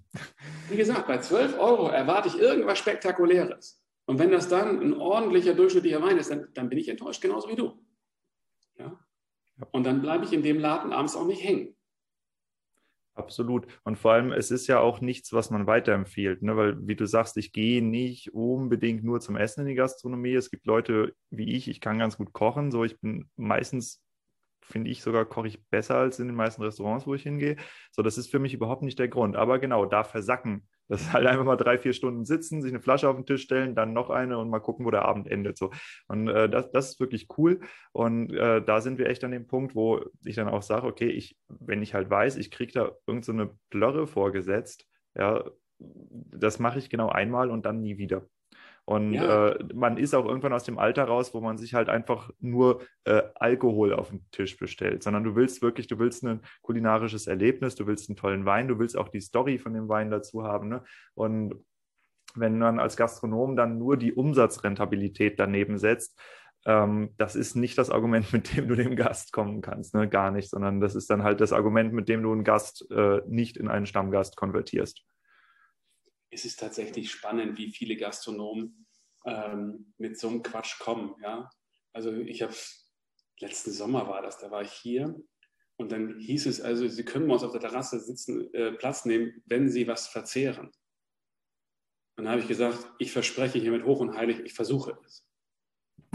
Wie gesagt, bei 12 Euro erwarte ich irgendwas Spektakuläres. Und wenn das dann ein ordentlicher, durchschnittlicher Wein ist, dann, dann bin ich enttäuscht, genauso wie du. Ja? Und dann bleibe ich in dem Laden abends auch nicht hängen. Absolut. Und vor allem, es ist ja auch nichts, was man weiterempfiehlt, ne? weil, wie du sagst, ich gehe nicht unbedingt nur zum Essen in die Gastronomie. Es gibt Leute wie ich, ich kann ganz gut kochen. So, ich bin meistens finde ich sogar, koche ich besser als in den meisten Restaurants, wo ich hingehe. So, das ist für mich überhaupt nicht der Grund. Aber genau, da versacken. Das ist halt einfach mal drei, vier Stunden sitzen, sich eine Flasche auf den Tisch stellen, dann noch eine und mal gucken, wo der Abend endet. So. Und äh, das, das ist wirklich cool. Und äh, da sind wir echt an dem Punkt, wo ich dann auch sage, okay, ich, wenn ich halt weiß, ich kriege da irgendeine so Blöre vorgesetzt, ja, das mache ich genau einmal und dann nie wieder. Und ja. äh, man ist auch irgendwann aus dem Alter raus, wo man sich halt einfach nur äh, Alkohol auf den Tisch bestellt, sondern du willst wirklich, du willst ein kulinarisches Erlebnis, du willst einen tollen Wein, du willst auch die Story von dem Wein dazu haben. Ne? Und wenn man als Gastronom dann nur die Umsatzrentabilität daneben setzt, ähm, das ist nicht das Argument, mit dem du dem Gast kommen kannst, ne? gar nicht, sondern das ist dann halt das Argument, mit dem du einen Gast äh, nicht in einen Stammgast konvertierst es ist tatsächlich spannend, wie viele Gastronomen ähm, mit so einem Quatsch kommen. Ja? Also ich habe, letzten Sommer war das, da war ich hier und dann hieß es also, Sie können bei uns auf der Terrasse sitzen, äh, Platz nehmen, wenn Sie was verzehren. Und dann habe ich gesagt, ich verspreche hiermit hoch und heilig, ich versuche es.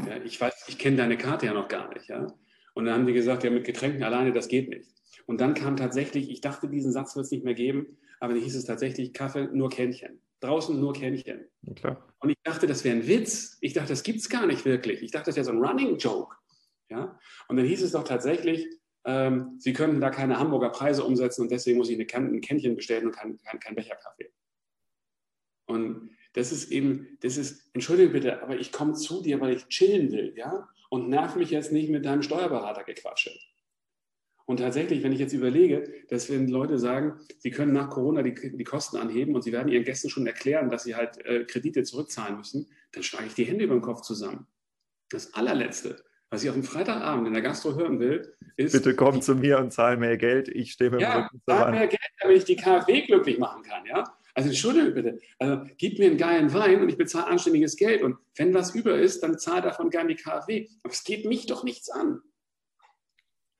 Ja, ich weiß, ich kenne deine Karte ja noch gar nicht. Ja? Und dann haben die gesagt, ja, mit Getränken alleine, das geht nicht. Und dann kam tatsächlich, ich dachte, diesen Satz wird es nicht mehr geben, aber dann hieß es tatsächlich Kaffee, nur Kännchen. Draußen nur Kännchen. Ja, und ich dachte, das wäre ein Witz. Ich dachte, das gibt es gar nicht wirklich. Ich dachte, das wäre so ein Running Joke. Ja? Und dann hieß es doch tatsächlich, ähm, Sie könnten da keine Hamburger Preise umsetzen und deswegen muss ich eine ein Kännchen bestellen und kein, kein, kein Becher Kaffee. Und das ist eben, das ist, entschuldige bitte, aber ich komme zu dir, weil ich chillen will, ja? Und nerv mich jetzt nicht mit deinem Steuerberater gequatsche. Und tatsächlich, wenn ich jetzt überlege, dass wenn Leute sagen, sie können nach Corona die, die Kosten anheben und sie werden ihren Gästen schon erklären, dass sie halt äh, Kredite zurückzahlen müssen, dann schlage ich die Hände über den Kopf zusammen. Das allerletzte, was ich auf dem Freitagabend in der Gastro hören will, ist. Bitte komm zu mir und zahl mehr Geld. Ich stehe mit dem ja, Rücken zur Wand. mehr Geld, damit ich die KfW glücklich machen kann, ja? Also entschuldige bitte, also gib mir einen geilen Wein und ich bezahle anständiges Geld und wenn was über ist, dann zahl davon gern die KfW. Aber es geht mich doch nichts an.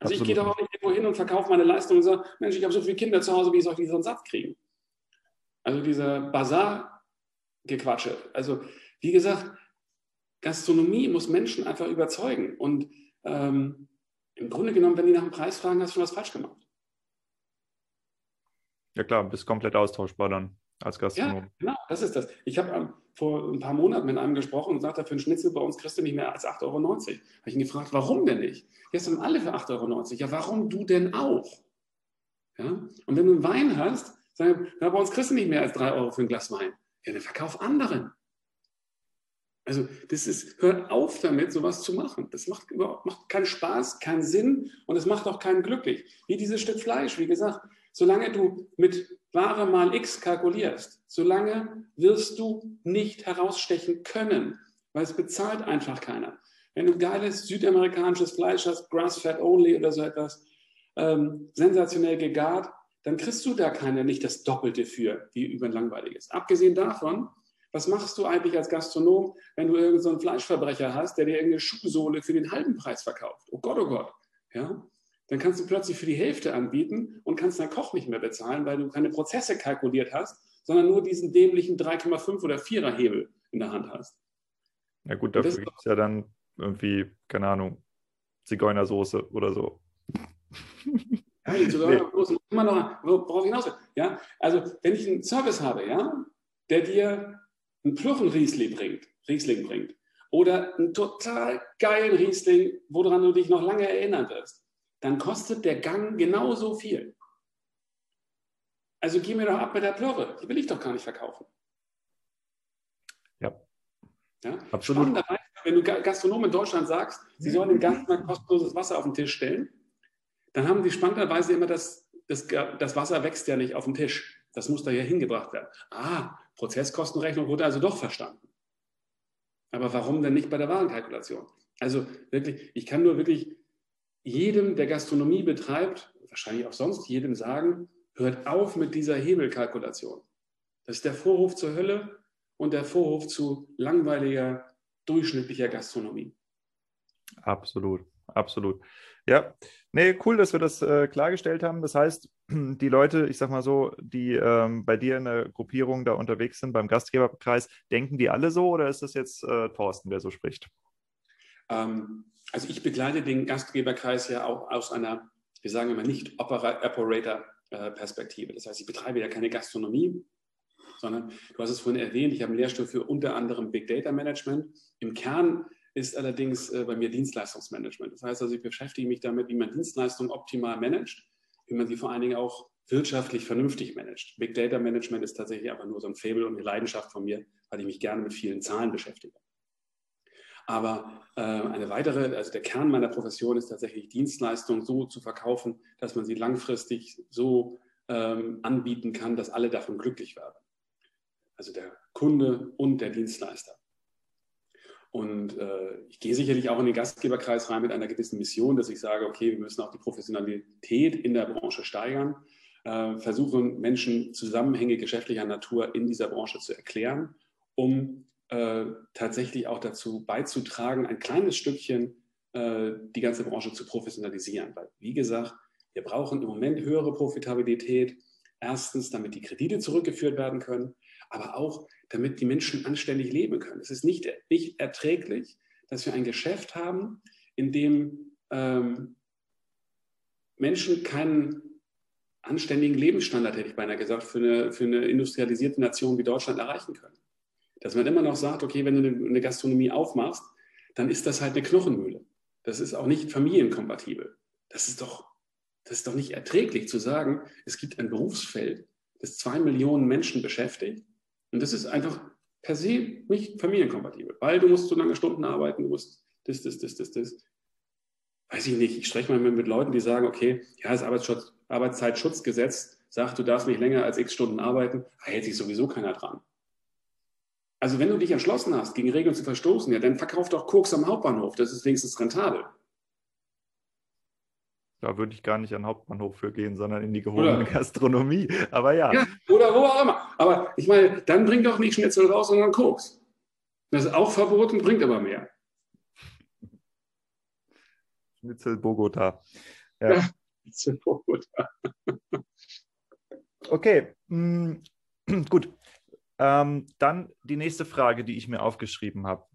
Also Absolut. ich gehe doch auch nicht irgendwo hin und verkaufe meine Leistung und sage, Mensch, ich habe so viele Kinder zu Hause, wie soll ich diesen Satz kriegen? Also dieser Bazar-Gequatsche. Also wie gesagt, Gastronomie muss Menschen einfach überzeugen. Und ähm, im Grunde genommen, wenn die nach dem Preis fragen, hast du schon was falsch gemacht. Ja klar, bist komplett austauschbar dann als Gastronom. Ja, genau, das ist das. Ich habe ähm, vor ein paar Monaten mit einem gesprochen und sagte, für einen Schnitzel bei uns kriegst du nicht mehr als 8,90 Euro. Habe ich ihn gefragt, warum denn nicht? Jetzt sind alle für 8,90 Euro. Ja, warum du denn auch? Ja? Und wenn du einen Wein hast, sagen ja, bei uns kriegst du nicht mehr als 3 Euro für ein Glas Wein. Ja, dann verkauf anderen. Also das ist, hört auf damit, sowas zu machen. Das macht überhaupt macht keinen Spaß, keinen Sinn und es macht auch keinen glücklich. Wie dieses Stück Fleisch, wie gesagt, solange du mit Ware mal X kalkulierst, solange wirst du nicht herausstechen können, weil es bezahlt einfach keiner. Wenn du geiles südamerikanisches Fleisch hast, Grass-Fat Only oder so etwas, ähm, sensationell gegart, dann kriegst du da keiner nicht das Doppelte für, wie über ein langweiliges. Abgesehen davon, was machst du eigentlich als Gastronom, wenn du irgendeinen so Fleischverbrecher hast, der dir irgendeine Schuhsohle für den halben Preis verkauft? Oh Gott, oh Gott. Ja? Dann kannst du plötzlich für die Hälfte anbieten und kannst deinen Koch nicht mehr bezahlen, weil du keine Prozesse kalkuliert hast, sondern nur diesen dämlichen 3,5 oder 4er Hebel in der Hand hast. Ja gut, dafür gibt es ja dann irgendwie, keine Ahnung, Zigeunersoße oder so. Ja, die Zigeunersoße nee. immer noch, worauf ich hinaus will. Ja, also wenn ich einen Service habe, ja, der dir einen Plüchen-Riesling bringt, Riesling bringt, oder einen total geilen Riesling, woran du dich noch lange erinnern wirst, dann kostet der Gang genauso viel. Also geh mir doch ab mit der Plörre. Die will ich doch gar nicht verkaufen. Ja. ja? Absolut. wenn du Gastronomen in Deutschland sagst, sie sollen dem Gast mal kostenloses Wasser auf den Tisch stellen, dann haben die spannenderweise immer das, das, das Wasser wächst ja nicht auf dem Tisch. Das muss da ja hingebracht werden. Ah, Prozesskostenrechnung wurde also doch verstanden. Aber warum denn nicht bei der Warenkalkulation? Also wirklich, ich kann nur wirklich jedem, der Gastronomie betreibt, wahrscheinlich auch sonst jedem sagen, hört auf mit dieser Hebelkalkulation. Das ist der Vorhof zur Hölle und der Vorhof zu langweiliger, durchschnittlicher Gastronomie. Absolut, absolut. Ja, nee, cool, dass wir das äh, klargestellt haben. Das heißt, die Leute, ich sag mal so, die ähm, bei dir in der Gruppierung da unterwegs sind, beim Gastgeberkreis, denken die alle so oder ist das jetzt äh, Thorsten, der so spricht? Ähm, also ich begleite den Gastgeberkreis ja auch aus einer, wir sagen immer nicht Operator-Perspektive. Das heißt, ich betreibe ja keine Gastronomie, sondern du hast es vorhin erwähnt, ich habe einen Lehrstuhl für unter anderem Big Data Management. Im Kern ist allerdings äh, bei mir Dienstleistungsmanagement. Das heißt also, ich beschäftige mich damit, wie man Dienstleistungen optimal managt, wie man sie vor allen Dingen auch wirtschaftlich vernünftig managt. Big Data Management ist tatsächlich einfach nur so ein Fable und eine Leidenschaft von mir, weil ich mich gerne mit vielen Zahlen beschäftige. Aber äh, eine weitere, also der Kern meiner Profession ist tatsächlich Dienstleistungen so zu verkaufen, dass man sie langfristig so ähm, anbieten kann, dass alle davon glücklich werden. Also der Kunde und der Dienstleister. Und äh, ich gehe sicherlich auch in den Gastgeberkreis rein mit einer gewissen Mission, dass ich sage, okay, wir müssen auch die Professionalität in der Branche steigern, äh, versuchen Menschen Zusammenhänge geschäftlicher Natur in dieser Branche zu erklären, um äh, tatsächlich auch dazu beizutragen, ein kleines Stückchen äh, die ganze Branche zu professionalisieren. Weil, wie gesagt, wir brauchen im Moment höhere Profitabilität. Erstens, damit die Kredite zurückgeführt werden können aber auch, damit die Menschen anständig leben können. Es ist nicht, nicht erträglich, dass wir ein Geschäft haben, in dem ähm, Menschen keinen anständigen Lebensstandard, hätte ich beinahe gesagt, für eine, für eine industrialisierte Nation wie Deutschland erreichen können. Dass man immer noch sagt, okay, wenn du eine, Gastronomie aufmachst, dann ist das halt eine Knochenmühle. Das ist auch nicht familienkompatibel. Das ist doch, das ist doch nicht erträglich zu sagen, es gibt ein Berufsfeld, das zwei Millionen Menschen beschäftigt und das ist einfach per se nicht familienkompatibel, weil du musst so lange Stunden arbeiten, du musst das, das, das, das, das. Weiß ich nicht. Ich spreche mal mit Leuten, die sagen, okay, ja, das Arbeitsschutz, Arbeitszeitschutzgesetz sagt, du darfst nicht länger als x Stunden arbeiten, da hält sich sowieso keiner dran. Also wenn du dich entschlossen hast, gegen Regeln zu verstoßen, ja, dann verkauf doch Koks am Hauptbahnhof, das ist wenigstens rentabel. Da würde ich gar nicht an den Hauptbahnhof für gehen, sondern in die gehobene Gastronomie. Aber ja. ja. Oder wo auch immer. Aber ich meine, dann bringt doch nicht Schnitzel raus, sondern Koks. Das ist auch verboten, bringt aber mehr. Schnitzel Bogota. Ja, ja Schnitzel Bogota. okay, mm, gut. Ähm, dann die nächste Frage, die ich mir aufgeschrieben habe.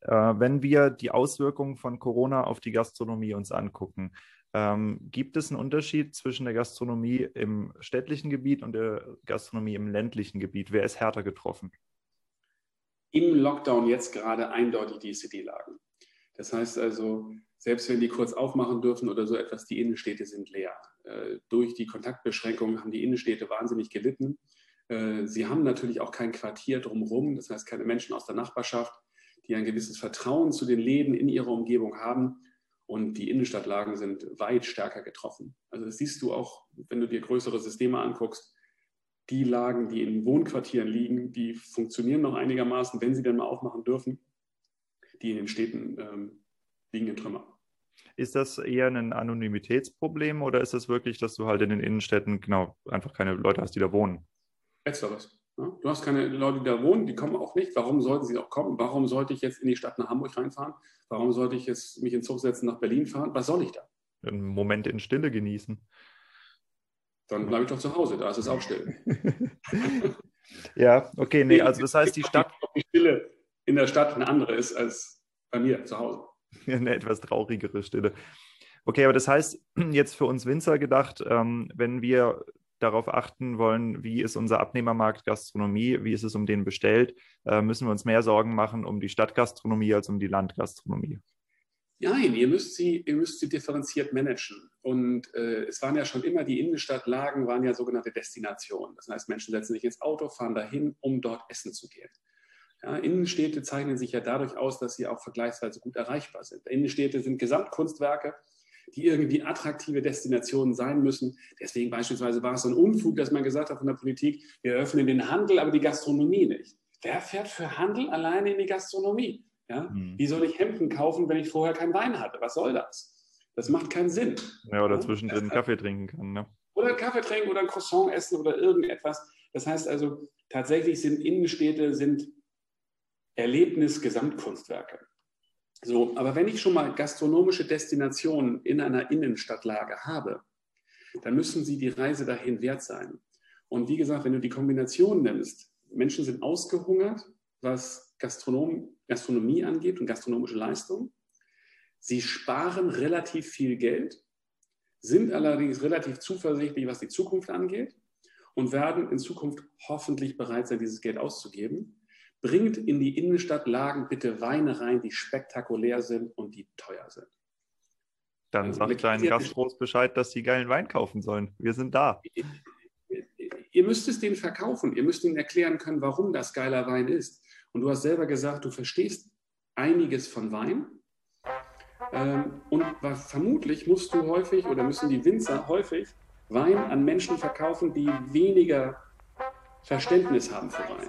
Äh, wenn wir die Auswirkungen von Corona auf die Gastronomie uns angucken, ähm, gibt es einen Unterschied zwischen der Gastronomie im städtlichen Gebiet und der Gastronomie im ländlichen Gebiet? Wer ist härter getroffen? Im Lockdown jetzt gerade eindeutig die City-Lagen. Das heißt also, selbst wenn die kurz aufmachen dürfen oder so etwas, die Innenstädte sind leer. Äh, durch die Kontaktbeschränkungen haben die Innenstädte wahnsinnig gelitten. Äh, sie haben natürlich auch kein Quartier drumherum, das heißt keine Menschen aus der Nachbarschaft, die ein gewisses Vertrauen zu den Läden in ihrer Umgebung haben. Und die Innenstadtlagen sind weit stärker getroffen. Also das siehst du auch, wenn du dir größere Systeme anguckst. Die Lagen, die in Wohnquartieren liegen, die funktionieren noch einigermaßen, wenn sie denn mal aufmachen dürfen. Die in den Städten ähm, liegen in Trümmer. Ist das eher ein Anonymitätsproblem oder ist das wirklich, dass du halt in den Innenstädten genau einfach keine Leute hast, die da wohnen? Letzteres. Ja? Du hast keine Leute, die da wohnen, die kommen auch nicht. Warum sollten sie auch kommen? Warum sollte ich jetzt in die Stadt nach Hamburg reinfahren? Warum sollte ich jetzt mich in Zug setzen nach Berlin fahren? Was soll ich da? Einen Moment in Stille genießen. Dann bleibe ich doch zu Hause, da ist es auch still. ja, okay, nee, also das heißt, die Stadt. Ob die Stille in der Stadt eine andere ist als bei mir zu Hause. eine etwas traurigere Stille. Okay, aber das heißt, jetzt für uns Winzer gedacht, ähm, wenn wir darauf achten wollen, wie ist unser Abnehmermarkt Gastronomie, wie ist es um den bestellt, äh, müssen wir uns mehr Sorgen machen um die Stadtgastronomie als um die Landgastronomie. Nein, ihr müsst sie, ihr müsst sie differenziert managen. Und äh, es waren ja schon immer, die Innenstadtlagen waren ja sogenannte Destinationen. Das heißt, Menschen setzen sich ins Auto, fahren dahin, um dort essen zu gehen. Ja, Innenstädte zeichnen sich ja dadurch aus, dass sie auch vergleichsweise gut erreichbar sind. Innenstädte sind Gesamtkunstwerke, die irgendwie attraktive Destinationen sein müssen. Deswegen beispielsweise war es so ein Unfug, dass man gesagt hat von der Politik, wir öffnen den Handel, aber die Gastronomie nicht. Wer fährt für Handel alleine in die Gastronomie? Ja? Hm. Wie soll ich Hemden kaufen, wenn ich vorher keinen Wein hatte? Was soll das? Das macht keinen Sinn. Ja, oder zwischendrin Kaffee trinken kann. Ne? Oder einen Kaffee trinken oder ein Croissant essen oder irgendetwas. Das heißt also, tatsächlich sind Innenstädte sind Erlebnis-Gesamtkunstwerke. So, aber wenn ich schon mal gastronomische Destinationen in einer Innenstadtlage habe, dann müssen sie die Reise dahin wert sein. Und wie gesagt, wenn du die Kombination nimmst, Menschen sind ausgehungert, was Gastronom, Gastronomie angeht und gastronomische Leistung. Sie sparen relativ viel Geld, sind allerdings relativ zuversichtlich, was die Zukunft angeht und werden in Zukunft hoffentlich bereit sein, dieses Geld auszugeben bringt in die Innenstadtlagen bitte Weine rein, die spektakulär sind und die teuer sind. Dann also, sagt deinen Gastros Bescheid, dass sie geilen Wein kaufen sollen. Wir sind da. Ihr müsst es denen verkaufen. Ihr müsst ihnen erklären können, warum das geiler Wein ist. Und du hast selber gesagt, du verstehst einiges von Wein. Ähm, und vermutlich musst du häufig oder müssen die Winzer häufig Wein an Menschen verkaufen, die weniger Verständnis haben für Wein.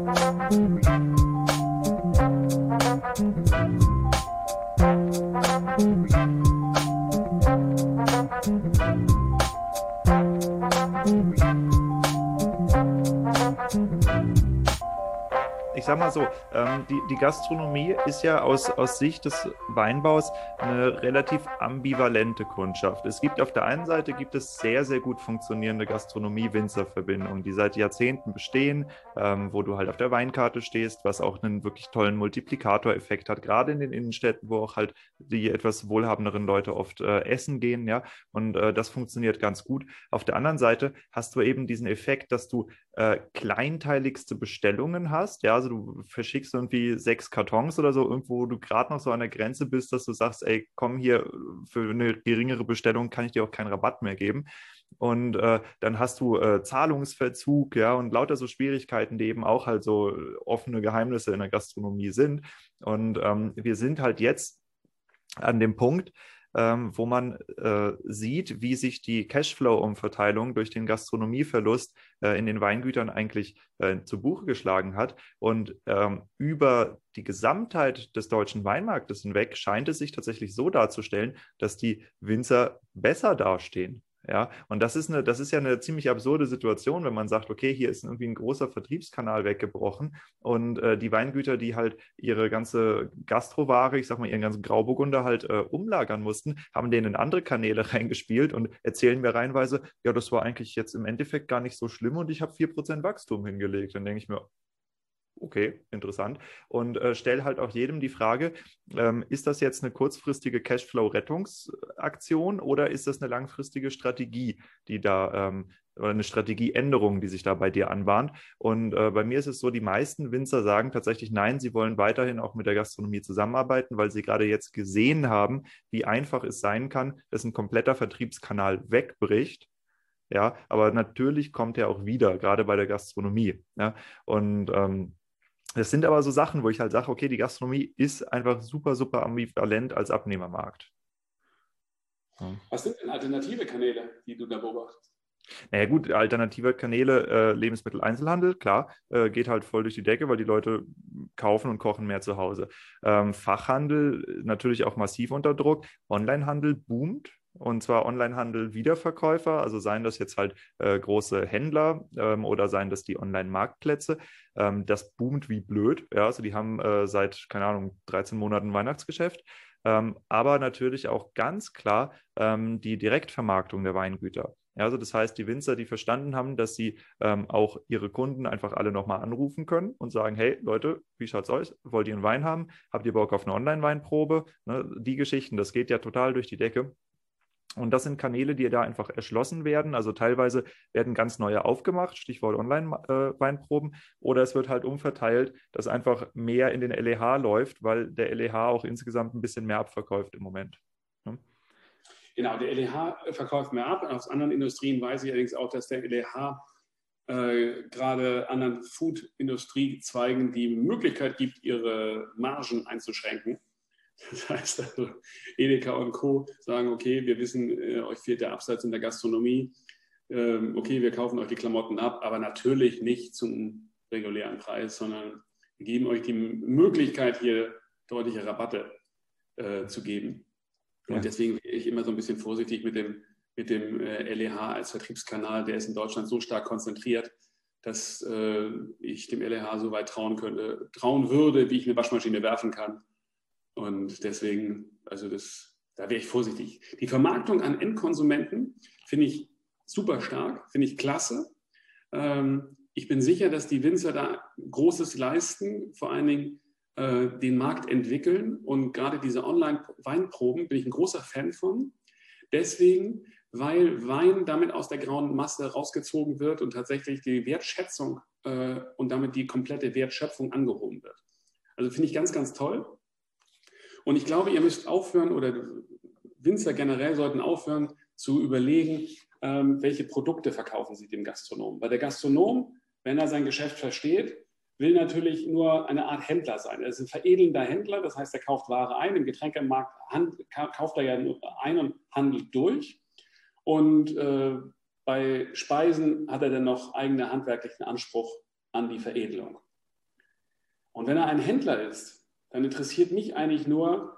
Thank you. Gastronomie ist ja aus, aus Sicht des Weinbaus eine relativ ambivalente Kundschaft. Es gibt auf der einen Seite gibt es sehr, sehr gut funktionierende Gastronomie-Winzer-Verbindungen, die seit Jahrzehnten bestehen, ähm, wo du halt auf der Weinkarte stehst, was auch einen wirklich tollen Multiplikatoreffekt hat, gerade in den Innenstädten, wo auch halt die etwas wohlhabenderen Leute oft äh, essen gehen, ja. Und äh, das funktioniert ganz gut. Auf der anderen Seite hast du eben diesen Effekt, dass du äh, kleinteiligste Bestellungen hast. Ja, also du verschickst irgendwie sechs Kartons oder so, irgendwo, wo du gerade noch so an der Grenze bist, dass du sagst, ey, komm hier, für eine geringere Bestellung kann ich dir auch keinen Rabatt mehr geben. Und äh, dann hast du äh, Zahlungsverzug, ja, und lauter so Schwierigkeiten, die eben auch halt so offene Geheimnisse in der Gastronomie sind. Und ähm, wir sind halt jetzt an dem Punkt, ähm, wo man äh, sieht, wie sich die Cashflow-Umverteilung durch den Gastronomieverlust äh, in den Weingütern eigentlich äh, zu Buche geschlagen hat. Und ähm, über die Gesamtheit des deutschen Weinmarktes hinweg scheint es sich tatsächlich so darzustellen, dass die Winzer besser dastehen. Ja, und das ist, eine, das ist ja eine ziemlich absurde Situation, wenn man sagt, okay, hier ist irgendwie ein großer Vertriebskanal weggebrochen und äh, die Weingüter, die halt ihre ganze Gastroware, ich sag mal, ihren ganzen Grauburgunder halt äh, umlagern mussten, haben denen in andere Kanäle reingespielt und erzählen mir reinweise, ja, das war eigentlich jetzt im Endeffekt gar nicht so schlimm und ich habe 4% Wachstum hingelegt. Dann denke ich mir, okay, interessant. Und äh, stelle halt auch jedem die Frage, ähm, ist das jetzt eine kurzfristige Cashflow-Rettungsaktion oder ist das eine langfristige Strategie, die da ähm, oder eine Strategieänderung, die sich da bei dir anbahnt. Und äh, bei mir ist es so, die meisten Winzer sagen tatsächlich nein, sie wollen weiterhin auch mit der Gastronomie zusammenarbeiten, weil sie gerade jetzt gesehen haben, wie einfach es sein kann, dass ein kompletter Vertriebskanal wegbricht ja, aber natürlich kommt er auch wieder, gerade bei der Gastronomie. Ja? Und ähm, das sind aber so Sachen, wo ich halt sage, okay, die Gastronomie ist einfach super, super ambivalent als Abnehmermarkt. Was sind denn alternative Kanäle, die du da beobachtest? Naja gut, alternative Kanäle, äh, Lebensmitteleinzelhandel, klar, äh, geht halt voll durch die Decke, weil die Leute kaufen und kochen mehr zu Hause. Ähm, Fachhandel natürlich auch massiv unter Druck. Onlinehandel boomt, und zwar Onlinehandel-Wiederverkäufer, also seien das jetzt halt äh, große Händler ähm, oder seien das die Online-Marktplätze. Ähm, das boomt wie blöd. Ja, also die haben äh, seit, keine Ahnung, 13 Monaten Weihnachtsgeschäft. Ähm, aber natürlich auch ganz klar ähm, die Direktvermarktung der Weingüter. Ja, also das heißt, die Winzer, die verstanden haben, dass sie ähm, auch ihre Kunden einfach alle nochmal anrufen können und sagen, hey Leute, wie schaut's aus? Wollt ihr einen Wein haben? Habt ihr Bock auf eine Online-Weinprobe? Ne, die Geschichten, das geht ja total durch die Decke. Und das sind Kanäle, die da einfach erschlossen werden. Also teilweise werden ganz neue aufgemacht, Stichwort Online-Weinproben, oder es wird halt umverteilt, dass einfach mehr in den LEH läuft, weil der LEH auch insgesamt ein bisschen mehr abverkauft im Moment. Ja. Genau, der LEH verkauft mehr ab. Aus anderen Industrien weiß ich allerdings auch, dass der LEH äh, gerade anderen Food-Industriezweigen die Möglichkeit gibt, ihre Margen einzuschränken das heißt also, Edeka und Co. sagen, okay, wir wissen, äh, euch fehlt der Absatz in der Gastronomie. Ähm, okay, wir kaufen euch die Klamotten ab, aber natürlich nicht zum regulären Preis, sondern wir geben euch die Möglichkeit, hier deutliche Rabatte äh, zu geben. Ja. Und deswegen bin ich immer so ein bisschen vorsichtig mit dem, mit dem äh, LEH als Vertriebskanal. Der ist in Deutschland so stark konzentriert, dass äh, ich dem LEH so weit trauen könnte, trauen würde, wie ich eine Waschmaschine werfen kann. Und deswegen, also das, da wäre ich vorsichtig. Die Vermarktung an Endkonsumenten finde ich super stark, finde ich klasse. Ähm, ich bin sicher, dass die Winzer da Großes leisten, vor allen Dingen äh, den Markt entwickeln. Und gerade diese Online-Weinproben bin ich ein großer Fan von. Deswegen, weil Wein damit aus der grauen Masse rausgezogen wird und tatsächlich die Wertschätzung äh, und damit die komplette Wertschöpfung angehoben wird. Also finde ich ganz, ganz toll. Und ich glaube, ihr müsst aufhören oder Winzer generell sollten aufhören zu überlegen, ähm, welche Produkte verkaufen sie dem Gastronomen. Weil der Gastronom, wenn er sein Geschäft versteht, will natürlich nur eine Art Händler sein. Er ist ein veredelnder Händler, das heißt, er kauft Ware ein. Im Getränkemarkt kauft er ja ein und handelt durch. Und äh, bei Speisen hat er dann noch eigenen handwerklichen Anspruch an die Veredelung. Und wenn er ein Händler ist, dann interessiert mich eigentlich nur,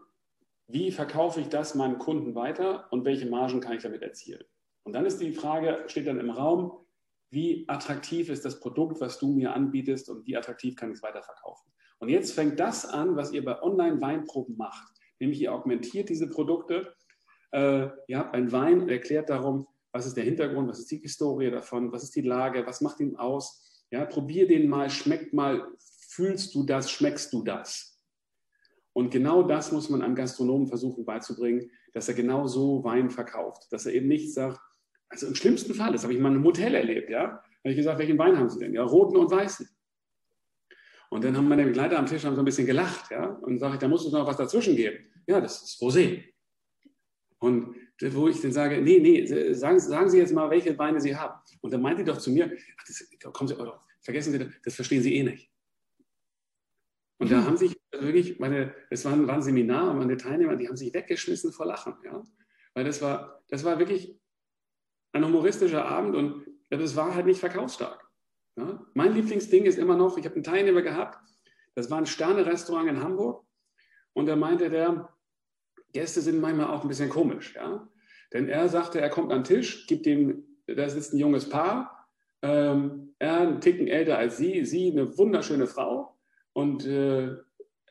wie verkaufe ich das meinem Kunden weiter und welche Margen kann ich damit erzielen. Und dann ist die Frage, steht dann im Raum, wie attraktiv ist das Produkt, was du mir anbietest und wie attraktiv kann ich es weiterverkaufen. Und jetzt fängt das an, was ihr bei Online-Weinproben macht, nämlich ihr augmentiert diese Produkte. Äh, ihr habt einen Wein und erklärt darum, was ist der Hintergrund, was ist die Historie davon, was ist die Lage, was macht ihn aus. Ja, probier den mal, schmeckt mal, fühlst du das, schmeckst du das. Und genau das muss man einem Gastronomen versuchen beizubringen, dass er genau so Wein verkauft. Dass er eben nicht sagt, also im schlimmsten Fall, das habe ich mal in einem Hotel erlebt, ja, habe ich gesagt, welchen Wein haben Sie denn? Ja, roten und weißen. Und dann haben meine Begleiter am Tisch haben so ein bisschen gelacht, ja, und sage ich, da muss es noch was dazwischen geben. Ja, das ist Rosé. Und wo ich dann sage, nee, nee, sagen, sagen Sie jetzt mal, welche Weine Sie haben. Und dann meint die doch zu mir, ach, das, kommen Sie, oh, vergessen Sie, das verstehen Sie eh nicht. Und da haben sich wirklich meine, es war, war ein Seminar und meine Teilnehmer, die haben sich weggeschmissen vor Lachen, ja. Weil das war, das war wirklich ein humoristischer Abend und das war halt nicht verkaufsstark. Ja? Mein Lieblingsding ist immer noch, ich habe einen Teilnehmer gehabt, das war ein Sterne-Restaurant in Hamburg und da meinte der, Gäste sind manchmal auch ein bisschen komisch, ja. Denn er sagte, er kommt an den Tisch, gibt dem, da sitzt ein junges Paar, ähm, er einen Ticken älter als sie, sie eine wunderschöne Frau und äh,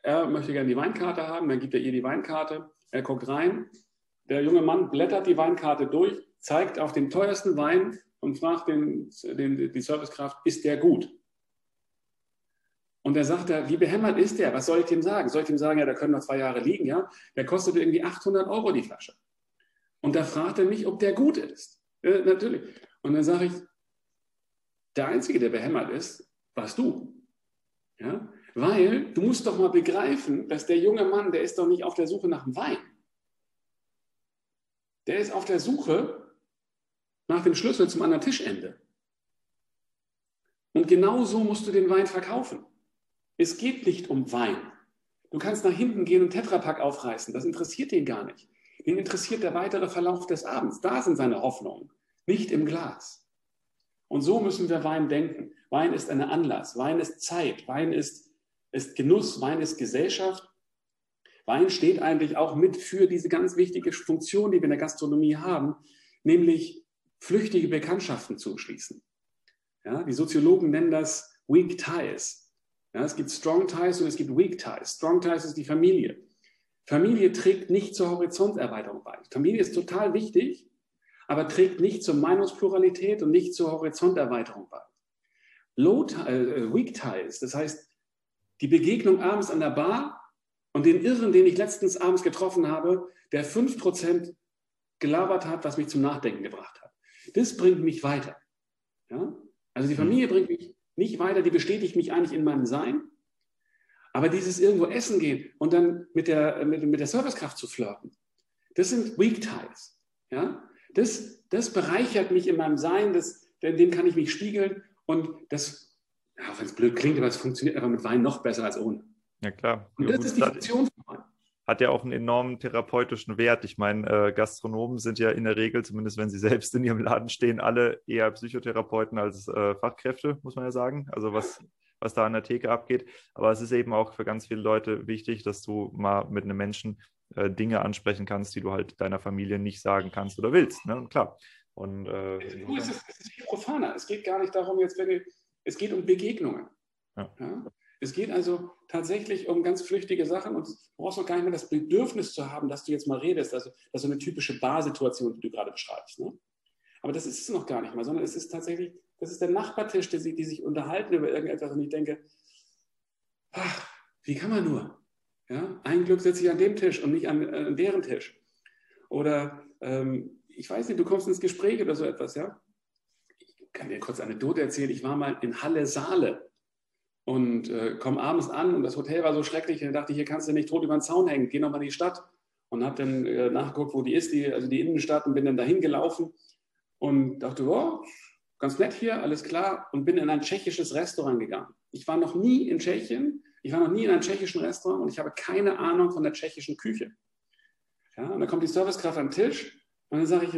er möchte gerne die Weinkarte haben, dann gibt er ihr die Weinkarte, er guckt rein, der junge Mann blättert die Weinkarte durch, zeigt auf den teuersten Wein und fragt den, den, die Servicekraft, ist der gut? Und er sagt wie behämmert ist der? Was soll ich dem sagen? Soll ich dem sagen, ja, da können noch zwei Jahre liegen, ja? Der kostet irgendwie 800 Euro die Flasche. Und da fragt er mich, ob der gut ist. Äh, natürlich. Und dann sage ich, der Einzige, der behämmert ist, warst du. Ja? Weil du musst doch mal begreifen, dass der junge Mann, der ist doch nicht auf der Suche nach dem Wein. Der ist auf der Suche nach dem Schlüssel zum anderen Tischende. Und genau so musst du den Wein verkaufen. Es geht nicht um Wein. Du kannst nach hinten gehen und Tetrapack aufreißen. Das interessiert ihn gar nicht. Den interessiert der weitere Verlauf des Abends. Da sind seine Hoffnungen, nicht im Glas. Und so müssen wir Wein denken. Wein ist eine Anlass. Wein ist Zeit. Wein ist, ist Genuss. Wein ist Gesellschaft. Wein steht eigentlich auch mit für diese ganz wichtige Funktion, die wir in der Gastronomie haben, nämlich flüchtige Bekanntschaften zu schließen. Ja, die Soziologen nennen das Weak Ties. Ja, es gibt Strong Ties und es gibt Weak Ties. Strong Ties ist die Familie. Familie trägt nicht zur Horizonterweiterung bei. Familie ist total wichtig, aber trägt nicht zur Meinungspluralität und nicht zur Horizonterweiterung bei. Low, äh, Weak Ties, das heißt die Begegnung abends an der Bar und den Irren, den ich letztens abends getroffen habe, der 5% gelabert hat, was mich zum Nachdenken gebracht hat. Das bringt mich weiter. Ja? Also die Familie bringt mich nicht weiter, die bestätigt mich eigentlich in meinem Sein. Aber dieses irgendwo essen gehen und dann mit der, mit, mit der Servicekraft zu flirten, das sind Weak Ties. Ja? Das, das bereichert mich in meinem Sein, das, dem kann ich mich spiegeln und das, ja, wenn es blöd klingt, aber es funktioniert einfach mit Wein noch besser als ohne. Ja, klar. Und das ist die Funktion von Wein hat ja auch einen enormen therapeutischen Wert. Ich meine, äh, Gastronomen sind ja in der Regel, zumindest wenn sie selbst in ihrem Laden stehen, alle eher Psychotherapeuten als äh, Fachkräfte, muss man ja sagen. Also was, was da an der Theke abgeht. Aber es ist eben auch für ganz viele Leute wichtig, dass du mal mit einem Menschen äh, Dinge ansprechen kannst, die du halt deiner Familie nicht sagen kannst oder willst. Ne? Und klar. Und, äh, es, ist, es ist viel profaner. Es geht gar nicht darum, jetzt, wenn du, es geht um Begegnungen. Ja. Ja? Es geht also tatsächlich um ganz flüchtige Sachen und du brauchst auch gar nicht mehr das Bedürfnis zu haben, dass du jetzt mal redest. Also das ist so eine typische Barsituation, die du gerade beschreibst. Ne? Aber das ist es noch gar nicht mal, sondern es ist tatsächlich, das ist der Nachbartisch, die, die sich unterhalten über irgendetwas und ich denke, ach, wie kann man nur? Ja? Ein Glück sitze ich an dem Tisch und nicht an, äh, an deren Tisch. Oder ähm, ich weiß nicht, du kommst ins Gespräch oder so etwas, ja? Kann dir kurz eine Anekdote erzählen. Ich war mal in Halle Saale und äh, komme abends an und das Hotel war so schrecklich, dann dachte ich, hier kannst du nicht tot über den Zaun hängen, geh nochmal in die Stadt. Und habe dann äh, nachgeguckt, wo die ist, die, also die Innenstadt, und bin dann dahin gelaufen und dachte, oh, ganz nett hier, alles klar, und bin in ein tschechisches Restaurant gegangen. Ich war noch nie in Tschechien, ich war noch nie in einem tschechischen Restaurant und ich habe keine Ahnung von der tschechischen Küche. Ja, und dann kommt die Servicekraft am Tisch und dann sage ich,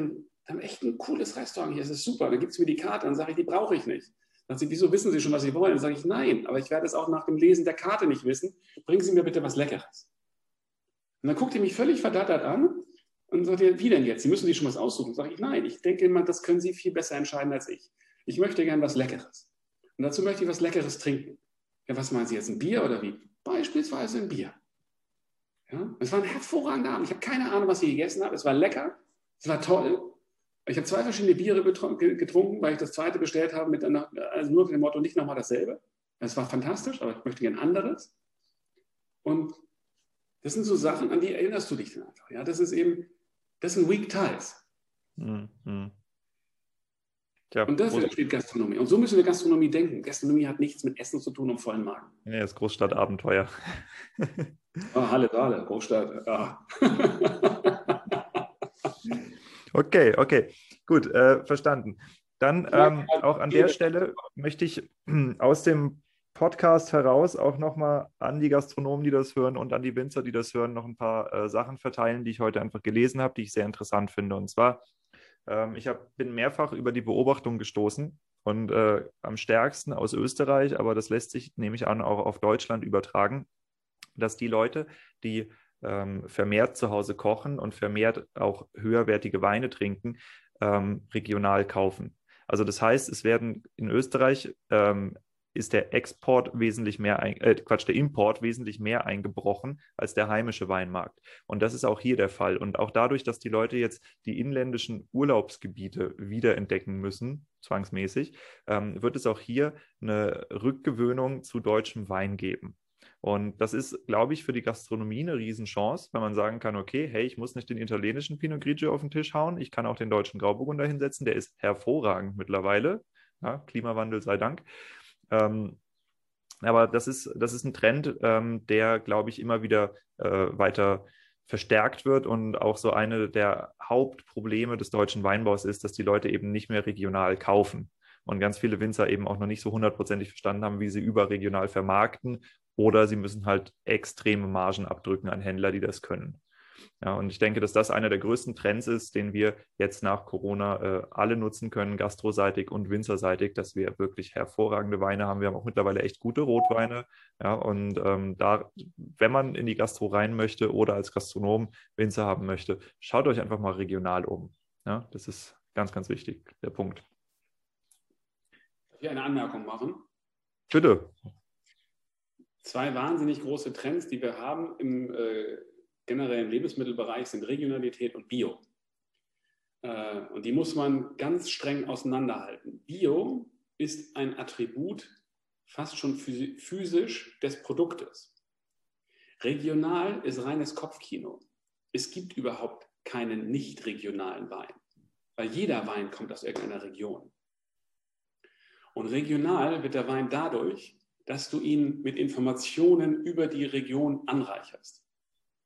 wir haben echt ein cooles Restaurant hier, es ist super. Dann gibt es mir die Karte, dann sage ich, die brauche ich nicht. Sagt sie, wieso wissen Sie schon, was Sie wollen? Dann sage ich, nein, aber ich werde es auch nach dem Lesen der Karte nicht wissen. Bringen Sie mir bitte was Leckeres. Und dann guckt ihr mich völlig verdattert an und sagt wie denn jetzt? Sie müssen sich schon was aussuchen. Sage ich, nein, ich denke immer, das können Sie viel besser entscheiden als ich. Ich möchte gern was Leckeres. Und dazu möchte ich was Leckeres trinken. Ja, was meinen Sie jetzt, ein Bier oder wie? Beispielsweise ein Bier. Ja, es war ein hervorragender Abend. Ich habe keine Ahnung, was ich gegessen habe. Es war lecker, es war toll. Ich habe zwei verschiedene Biere getrunken, weil ich das zweite bestellt habe, mit einer, also nur mit dem Motto, nicht nochmal dasselbe. Es war fantastisch, aber ich möchte gerne anderes. Und das sind so Sachen, an die erinnerst du dich dann einfach. Ja, das ist eben, das sind Weak Ties. Mhm. Tja, und dafür entsteht Gastronomie. Und so müssen wir Gastronomie denken. Gastronomie hat nichts mit Essen zu tun und vollen Magen. Ja, das Großstadtabenteuer. oh, Halle, Halle, Großstadt. Ah. Okay, okay, gut, äh, verstanden. Dann ähm, auch an der Stelle möchte ich aus dem Podcast heraus auch nochmal an die Gastronomen, die das hören und an die Winzer, die das hören, noch ein paar äh, Sachen verteilen, die ich heute einfach gelesen habe, die ich sehr interessant finde. Und zwar, ähm, ich hab, bin mehrfach über die Beobachtung gestoßen und äh, am stärksten aus Österreich, aber das lässt sich, nehme ich an, auch auf Deutschland übertragen, dass die Leute, die ähm, vermehrt zu Hause kochen und vermehrt auch höherwertige Weine trinken, ähm, regional kaufen. Also das heißt, es werden in Österreich ähm, ist der Export wesentlich mehr, ein, äh, Quatsch, der Import wesentlich mehr eingebrochen als der heimische Weinmarkt. Und das ist auch hier der Fall. Und auch dadurch, dass die Leute jetzt die inländischen Urlaubsgebiete wiederentdecken müssen, zwangsmäßig, ähm, wird es auch hier eine Rückgewöhnung zu deutschem Wein geben. Und das ist, glaube ich, für die Gastronomie eine Riesenchance, wenn man sagen kann, okay, hey, ich muss nicht den italienischen Pinot Grigio auf den Tisch hauen, ich kann auch den deutschen Grauburgunder hinsetzen, der ist hervorragend mittlerweile. Ja, Klimawandel sei Dank. Ähm, aber das ist, das ist ein Trend, ähm, der, glaube ich, immer wieder äh, weiter verstärkt wird und auch so eine der Hauptprobleme des deutschen Weinbaus ist, dass die Leute eben nicht mehr regional kaufen und ganz viele Winzer eben auch noch nicht so hundertprozentig verstanden haben, wie sie überregional vermarkten oder sie müssen halt extreme Margen abdrücken an Händler, die das können. Ja, und ich denke, dass das einer der größten Trends ist, den wir jetzt nach Corona äh, alle nutzen können, gastroseitig und winzerseitig, dass wir wirklich hervorragende Weine haben. Wir haben auch mittlerweile echt gute Rotweine. Ja, und ähm, da, wenn man in die Gastro rein möchte oder als Gastronom Winzer haben möchte, schaut euch einfach mal regional um. Ja, das ist ganz, ganz wichtig, der Punkt. Darf ich eine Anmerkung machen? Bitte. Zwei wahnsinnig große Trends, die wir haben im äh, generell im Lebensmittelbereich sind Regionalität und Bio. Äh, und die muss man ganz streng auseinanderhalten. Bio ist ein Attribut fast schon physisch des Produktes. Regional ist reines Kopfkino. Es gibt überhaupt keinen nicht regionalen Wein, weil jeder Wein kommt aus irgendeiner Region. Und regional wird der Wein dadurch, dass du ihn mit Informationen über die Region anreicherst.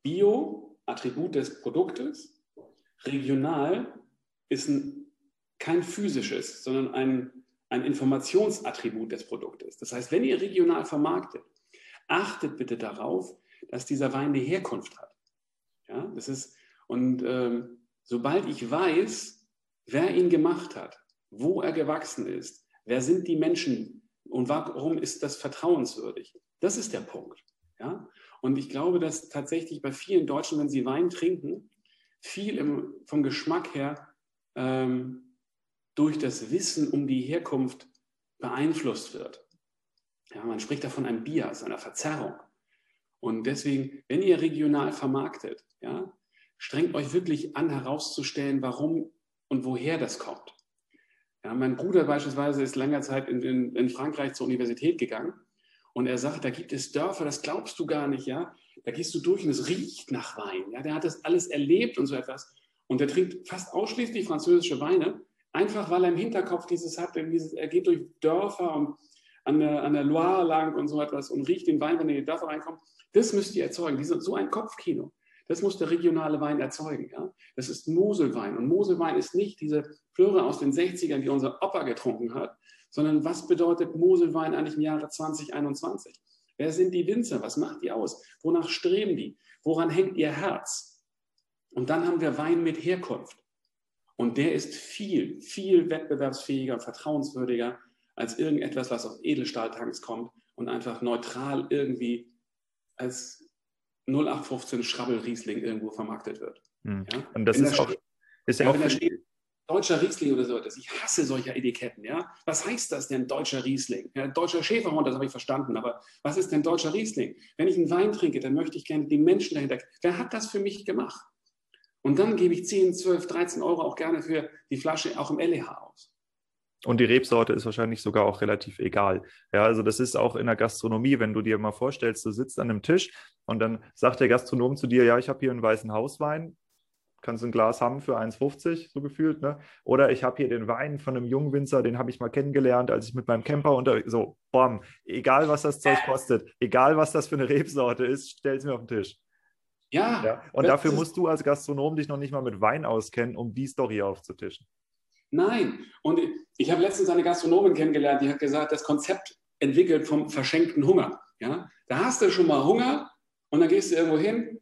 Bio, Attribut des Produktes. Regional ist ein, kein physisches, sondern ein, ein Informationsattribut des Produktes. Das heißt, wenn ihr regional vermarktet, achtet bitte darauf, dass dieser Wein eine Herkunft hat. Ja, das ist, und ähm, sobald ich weiß, wer ihn gemacht hat, wo er gewachsen ist, wer sind die Menschen und warum ist das vertrauenswürdig, das ist der Punkt. Ja? Und ich glaube, dass tatsächlich bei vielen Deutschen, wenn sie Wein trinken, viel im, vom Geschmack her ähm, durch das Wissen um die Herkunft beeinflusst wird. Ja, man spricht da von einem Bias, einer Verzerrung. Und deswegen, wenn ihr regional vermarktet, ja, strengt euch wirklich an, herauszustellen, warum und woher das kommt. Ja, mein Bruder beispielsweise ist länger Zeit in, in, in Frankreich zur Universität gegangen und er sagt, da gibt es Dörfer, das glaubst du gar nicht, ja. Da gehst du durch und es riecht nach Wein. Ja, der hat das alles erlebt und so etwas. Und der trinkt fast ausschließlich französische Weine, einfach weil er im Hinterkopf dieses hat. Dieses, er geht durch Dörfer und an der, an der Loire lang und so etwas und riecht den Wein, wenn er in die Dörfer reinkommt. Das müsst ihr erzeugen. Diese, so ein Kopfkino. Das muss der regionale Wein erzeugen. Ja? Das ist Moselwein. Und Moselwein ist nicht diese Plöre aus den 60ern, die unser Opa getrunken hat, sondern was bedeutet Moselwein eigentlich im Jahre 2021? Wer sind die Winzer? Was macht die aus? Wonach streben die? Woran hängt ihr Herz? Und dann haben wir Wein mit Herkunft. Und der ist viel, viel wettbewerbsfähiger und vertrauenswürdiger als irgendetwas, was aus Edelstahltanks kommt und einfach neutral irgendwie als 0815 Schrabbel-Riesling irgendwo vermarktet wird. Hm. Ja? Und das ist, auch, ist ja, auch, deutscher Riesling oder so etwas. Ich hasse solche Etiketten. Ja? Was heißt das denn, deutscher Riesling? Ja, deutscher Schäferhund, das habe ich verstanden. Aber was ist denn deutscher Riesling? Wenn ich einen Wein trinke, dann möchte ich gerne die Menschen dahinter. Wer hat das für mich gemacht? Und dann gebe ich 10, 12, 13 Euro auch gerne für die Flasche auch im LEH aus. Und die Rebsorte ist wahrscheinlich sogar auch relativ egal. Ja, also das ist auch in der Gastronomie, wenn du dir mal vorstellst, du sitzt an einem Tisch und dann sagt der Gastronom zu dir, ja, ich habe hier einen weißen Hauswein, kannst ein Glas haben für 1,50 so gefühlt. Ne? Oder ich habe hier den Wein von einem Jungwinzer, den habe ich mal kennengelernt, als ich mit meinem Camper unter so, bom, egal was das Zeug kostet, egal was das für eine Rebsorte ist, stell es mir auf den Tisch. Ja. ja. Und dafür musst du als Gastronom dich noch nicht mal mit Wein auskennen, um die Story aufzutischen. Nein. Und ich habe letztens eine Gastronomin kennengelernt, die hat gesagt, das Konzept entwickelt vom verschenkten Hunger. Ja? Da hast du schon mal Hunger und dann gehst du irgendwo hin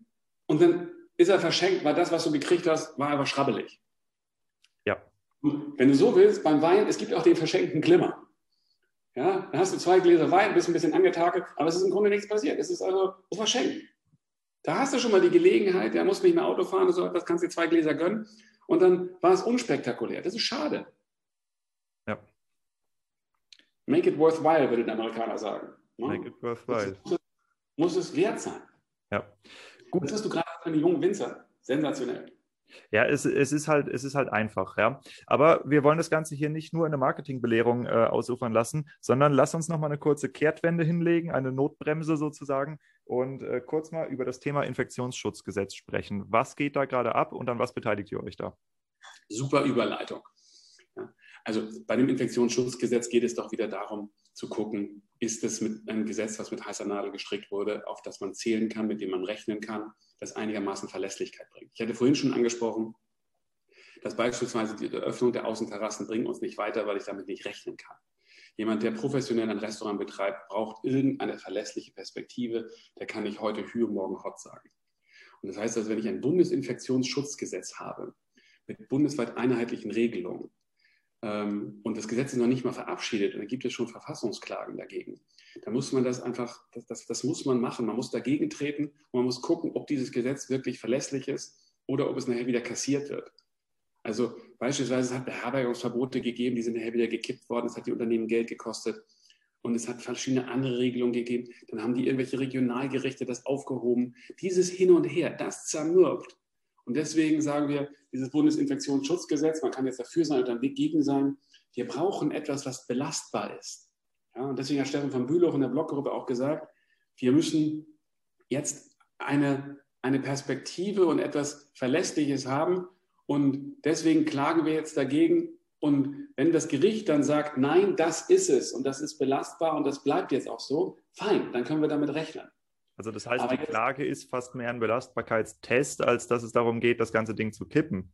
und dann ist er verschenkt, weil das, was du gekriegt hast, war einfach schrabbelig. Ja. Wenn du so willst, beim Wein, es gibt auch den verschenkten Glimmer. Ja, dann hast du zwei Gläser Wein, bist ein bisschen angetakelt, aber es ist im Grunde nichts passiert. Es ist also verschenkt. Da hast du schon mal die Gelegenheit, der muss nicht mehr Auto fahren, so etwas, kannst dir zwei Gläser gönnen und dann war es unspektakulär. Das ist schade. Ja. Make it worthwhile, würde der Amerikaner sagen. Make it worthwhile. Muss, muss es wert sein. Ja. Gut. Das hast du gerade von den jungen Winzer. Sensationell. Ja, es, es, ist halt, es ist halt einfach, ja. Aber wir wollen das Ganze hier nicht nur in eine Marketingbelehrung äh, ausufern lassen, sondern lass uns nochmal eine kurze Kehrtwende hinlegen, eine Notbremse sozusagen und äh, kurz mal über das Thema Infektionsschutzgesetz sprechen. Was geht da gerade ab und an was beteiligt ihr euch da? Super Überleitung. Ja. Also bei dem Infektionsschutzgesetz geht es doch wieder darum zu gucken, ist es mit einem Gesetz, was mit heißer Nadel gestrickt wurde, auf das man zählen kann, mit dem man rechnen kann, das einigermaßen Verlässlichkeit bringt. Ich hatte vorhin schon angesprochen, dass beispielsweise die Öffnung der Außenterrassen bringt uns nicht weiter, weil ich damit nicht rechnen kann. Jemand, der professionell ein Restaurant betreibt, braucht irgendeine verlässliche Perspektive. Der kann nicht heute Hü, morgen Hot sagen. Und das heißt also, wenn ich ein Bundesinfektionsschutzgesetz habe mit bundesweit einheitlichen Regelungen, ähm, und das Gesetz ist noch nicht mal verabschiedet und dann gibt es schon Verfassungsklagen dagegen. Da muss man das einfach, das, das, das muss man machen. Man muss dagegen treten und man muss gucken, ob dieses Gesetz wirklich verlässlich ist oder ob es nachher wieder kassiert wird. Also beispielsweise es hat Beherbergungsverbote gegeben, die sind nachher wieder gekippt worden, es hat die Unternehmen Geld gekostet und es hat verschiedene andere Regelungen gegeben. Dann haben die irgendwelche Regionalgerichte das aufgehoben. Dieses Hin und Her, das zermürbt. Und deswegen sagen wir, dieses Bundesinfektionsschutzgesetz, man kann jetzt dafür sein oder dagegen sein, wir brauchen etwas, was belastbar ist. Ja, und deswegen hat Steffen von Bülow in der Bloggruppe auch gesagt, wir müssen jetzt eine, eine Perspektive und etwas Verlässliches haben. Und deswegen klagen wir jetzt dagegen. Und wenn das Gericht dann sagt, nein, das ist es und das ist belastbar und das bleibt jetzt auch so, fein, dann können wir damit rechnen. Also das heißt, Aber die Klage ist fast mehr ein Belastbarkeitstest, als dass es darum geht, das ganze Ding zu kippen.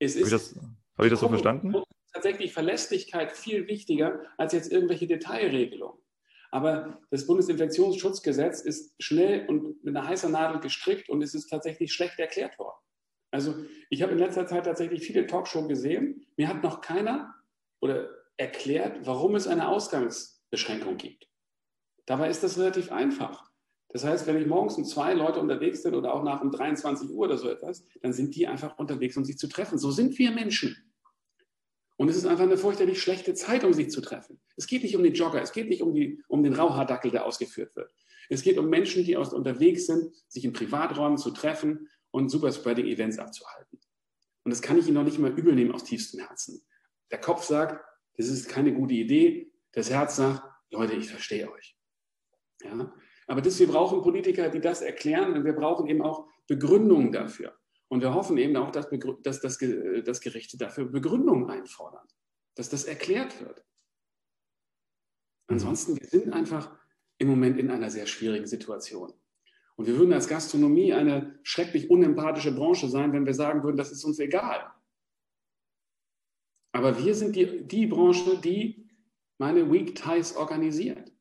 Es ist, Habe ich das, hab ich das so verstanden? Tatsächlich Verlässlichkeit viel wichtiger als jetzt irgendwelche Detailregelungen. Aber das Bundesinfektionsschutzgesetz ist schnell und mit einer heißen Nadel gestrickt und es ist tatsächlich schlecht erklärt worden. Also ich habe in letzter Zeit tatsächlich viele Talkshows gesehen. Mir hat noch keiner oder erklärt, warum es eine Ausgangsbeschränkung gibt. Dabei ist das relativ einfach. Das heißt, wenn ich morgens um zwei Leute unterwegs sind oder auch nach um 23 Uhr oder so etwas, dann sind die einfach unterwegs, um sich zu treffen. So sind wir Menschen. Und es ist einfach eine fürchterlich schlechte Zeit, um sich zu treffen. Es geht nicht um den Jogger, es geht nicht um, die, um den Rauhaardackel, der ausgeführt wird. Es geht um Menschen, die aus, unterwegs sind, sich in Privaträumen zu treffen und Superspreading-Events abzuhalten. Und das kann ich Ihnen noch nicht mal übel nehmen aus tiefstem Herzen. Der Kopf sagt, das ist keine gute Idee. Das Herz sagt, Leute, ich verstehe euch. Ja? Aber das, wir brauchen Politiker, die das erklären und wir brauchen eben auch Begründungen dafür. Und wir hoffen eben auch, dass, dass, dass, dass Gerichte dafür Begründungen einfordern, dass das erklärt wird. Ansonsten, wir sind einfach im Moment in einer sehr schwierigen Situation. Und wir würden als Gastronomie eine schrecklich unempathische Branche sein, wenn wir sagen würden, das ist uns egal. Aber wir sind die, die Branche, die meine Weak Ties organisiert.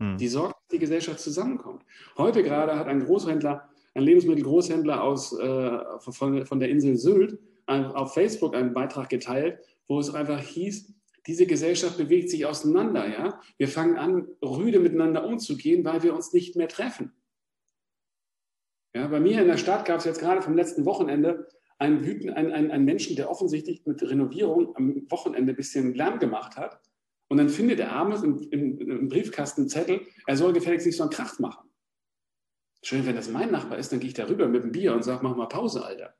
Hm. Die sorgt, dass die Gesellschaft zusammenkommt. Heute gerade hat ein Großhändler, ein Lebensmittelgroßhändler aus, äh, von, von der Insel Sylt ein, auf Facebook einen Beitrag geteilt, wo es einfach hieß, diese Gesellschaft bewegt sich auseinander. Ja? Wir fangen an, rüde miteinander umzugehen, weil wir uns nicht mehr treffen. Ja, bei mir in der Stadt gab es jetzt gerade vom letzten Wochenende einen, Wüten, einen, einen, einen Menschen, der offensichtlich mit Renovierung am Wochenende ein bisschen Lärm gemacht hat. Und dann findet er abends im, im, im Briefkasten einen Zettel, er soll gefälligst nicht so einen Krach machen. Schön, wenn das mein Nachbar ist, dann gehe ich da rüber mit dem Bier und sage, mach mal Pause, Alter.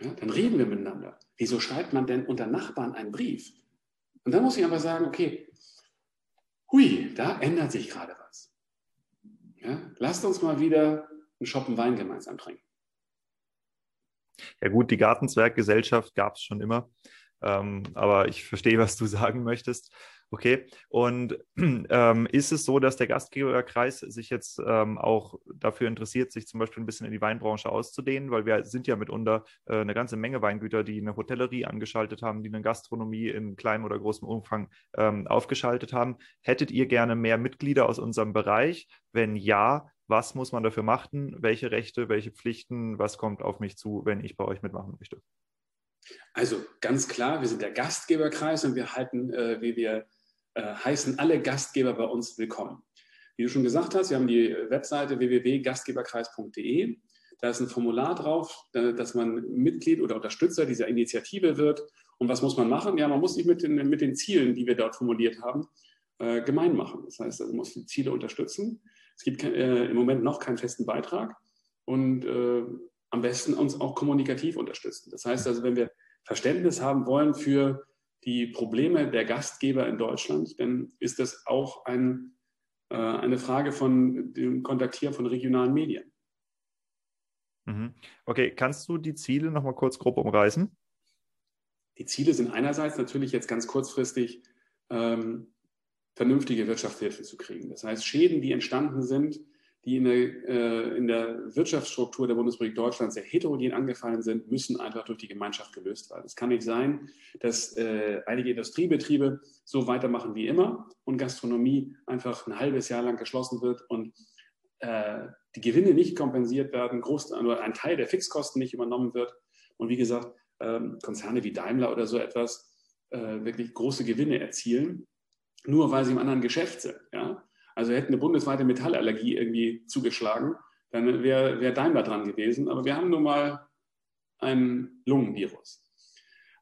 Ja, dann reden wir miteinander. Wieso schreibt man denn unter Nachbarn einen Brief? Und dann muss ich aber sagen, okay, hui, da ändert sich gerade was. Ja, lasst uns mal wieder einen Shoppen Wein gemeinsam trinken. Ja gut, die Gartenzwerggesellschaft gab es schon immer. Ähm, aber ich verstehe, was du sagen möchtest. Okay, und ähm, ist es so, dass der Gastgeberkreis sich jetzt ähm, auch dafür interessiert, sich zum Beispiel ein bisschen in die Weinbranche auszudehnen? Weil wir sind ja mitunter äh, eine ganze Menge Weingüter, die eine Hotellerie angeschaltet haben, die eine Gastronomie in kleinem oder großem Umfang ähm, aufgeschaltet haben. Hättet ihr gerne mehr Mitglieder aus unserem Bereich? Wenn ja, was muss man dafür machen? Welche Rechte, welche Pflichten? Was kommt auf mich zu, wenn ich bei euch mitmachen möchte? Also ganz klar, wir sind der Gastgeberkreis und wir halten, äh, wie wir äh, heißen alle Gastgeber bei uns willkommen. Wie du schon gesagt hast, wir haben die Webseite www.gastgeberkreis.de. Da ist ein Formular drauf, dass man Mitglied oder Unterstützer dieser Initiative wird. Und was muss man machen? Ja, man muss sich mit den, mit den Zielen, die wir dort formuliert haben, äh, gemein machen. Das heißt, man muss die Ziele unterstützen. Es gibt äh, im Moment noch keinen festen Beitrag und äh, am besten uns auch kommunikativ unterstützen. Das heißt also, wenn wir Verständnis haben wollen für die Probleme der Gastgeber in Deutschland, dann ist das auch ein, äh, eine Frage von dem Kontaktieren von regionalen Medien. Mhm. Okay, kannst du die Ziele nochmal kurz grob umreißen? Die Ziele sind einerseits natürlich jetzt ganz kurzfristig ähm, vernünftige Wirtschaftshilfe zu kriegen. Das heißt, Schäden, die entstanden sind, die in der, äh, in der Wirtschaftsstruktur der Bundesrepublik Deutschland sehr heterogen angefallen sind, müssen einfach durch die Gemeinschaft gelöst werden. Es kann nicht sein, dass äh, einige Industriebetriebe so weitermachen wie immer und Gastronomie einfach ein halbes Jahr lang geschlossen wird und äh, die Gewinne nicht kompensiert werden, groß, oder ein Teil der Fixkosten nicht übernommen wird. Und wie gesagt, ähm, Konzerne wie Daimler oder so etwas äh, wirklich große Gewinne erzielen, nur weil sie im anderen Geschäft sind. Ja? Also hätte eine bundesweite Metallallergie irgendwie zugeschlagen, dann wäre wär Daimler dran gewesen. Aber wir haben nun mal ein Lungenvirus.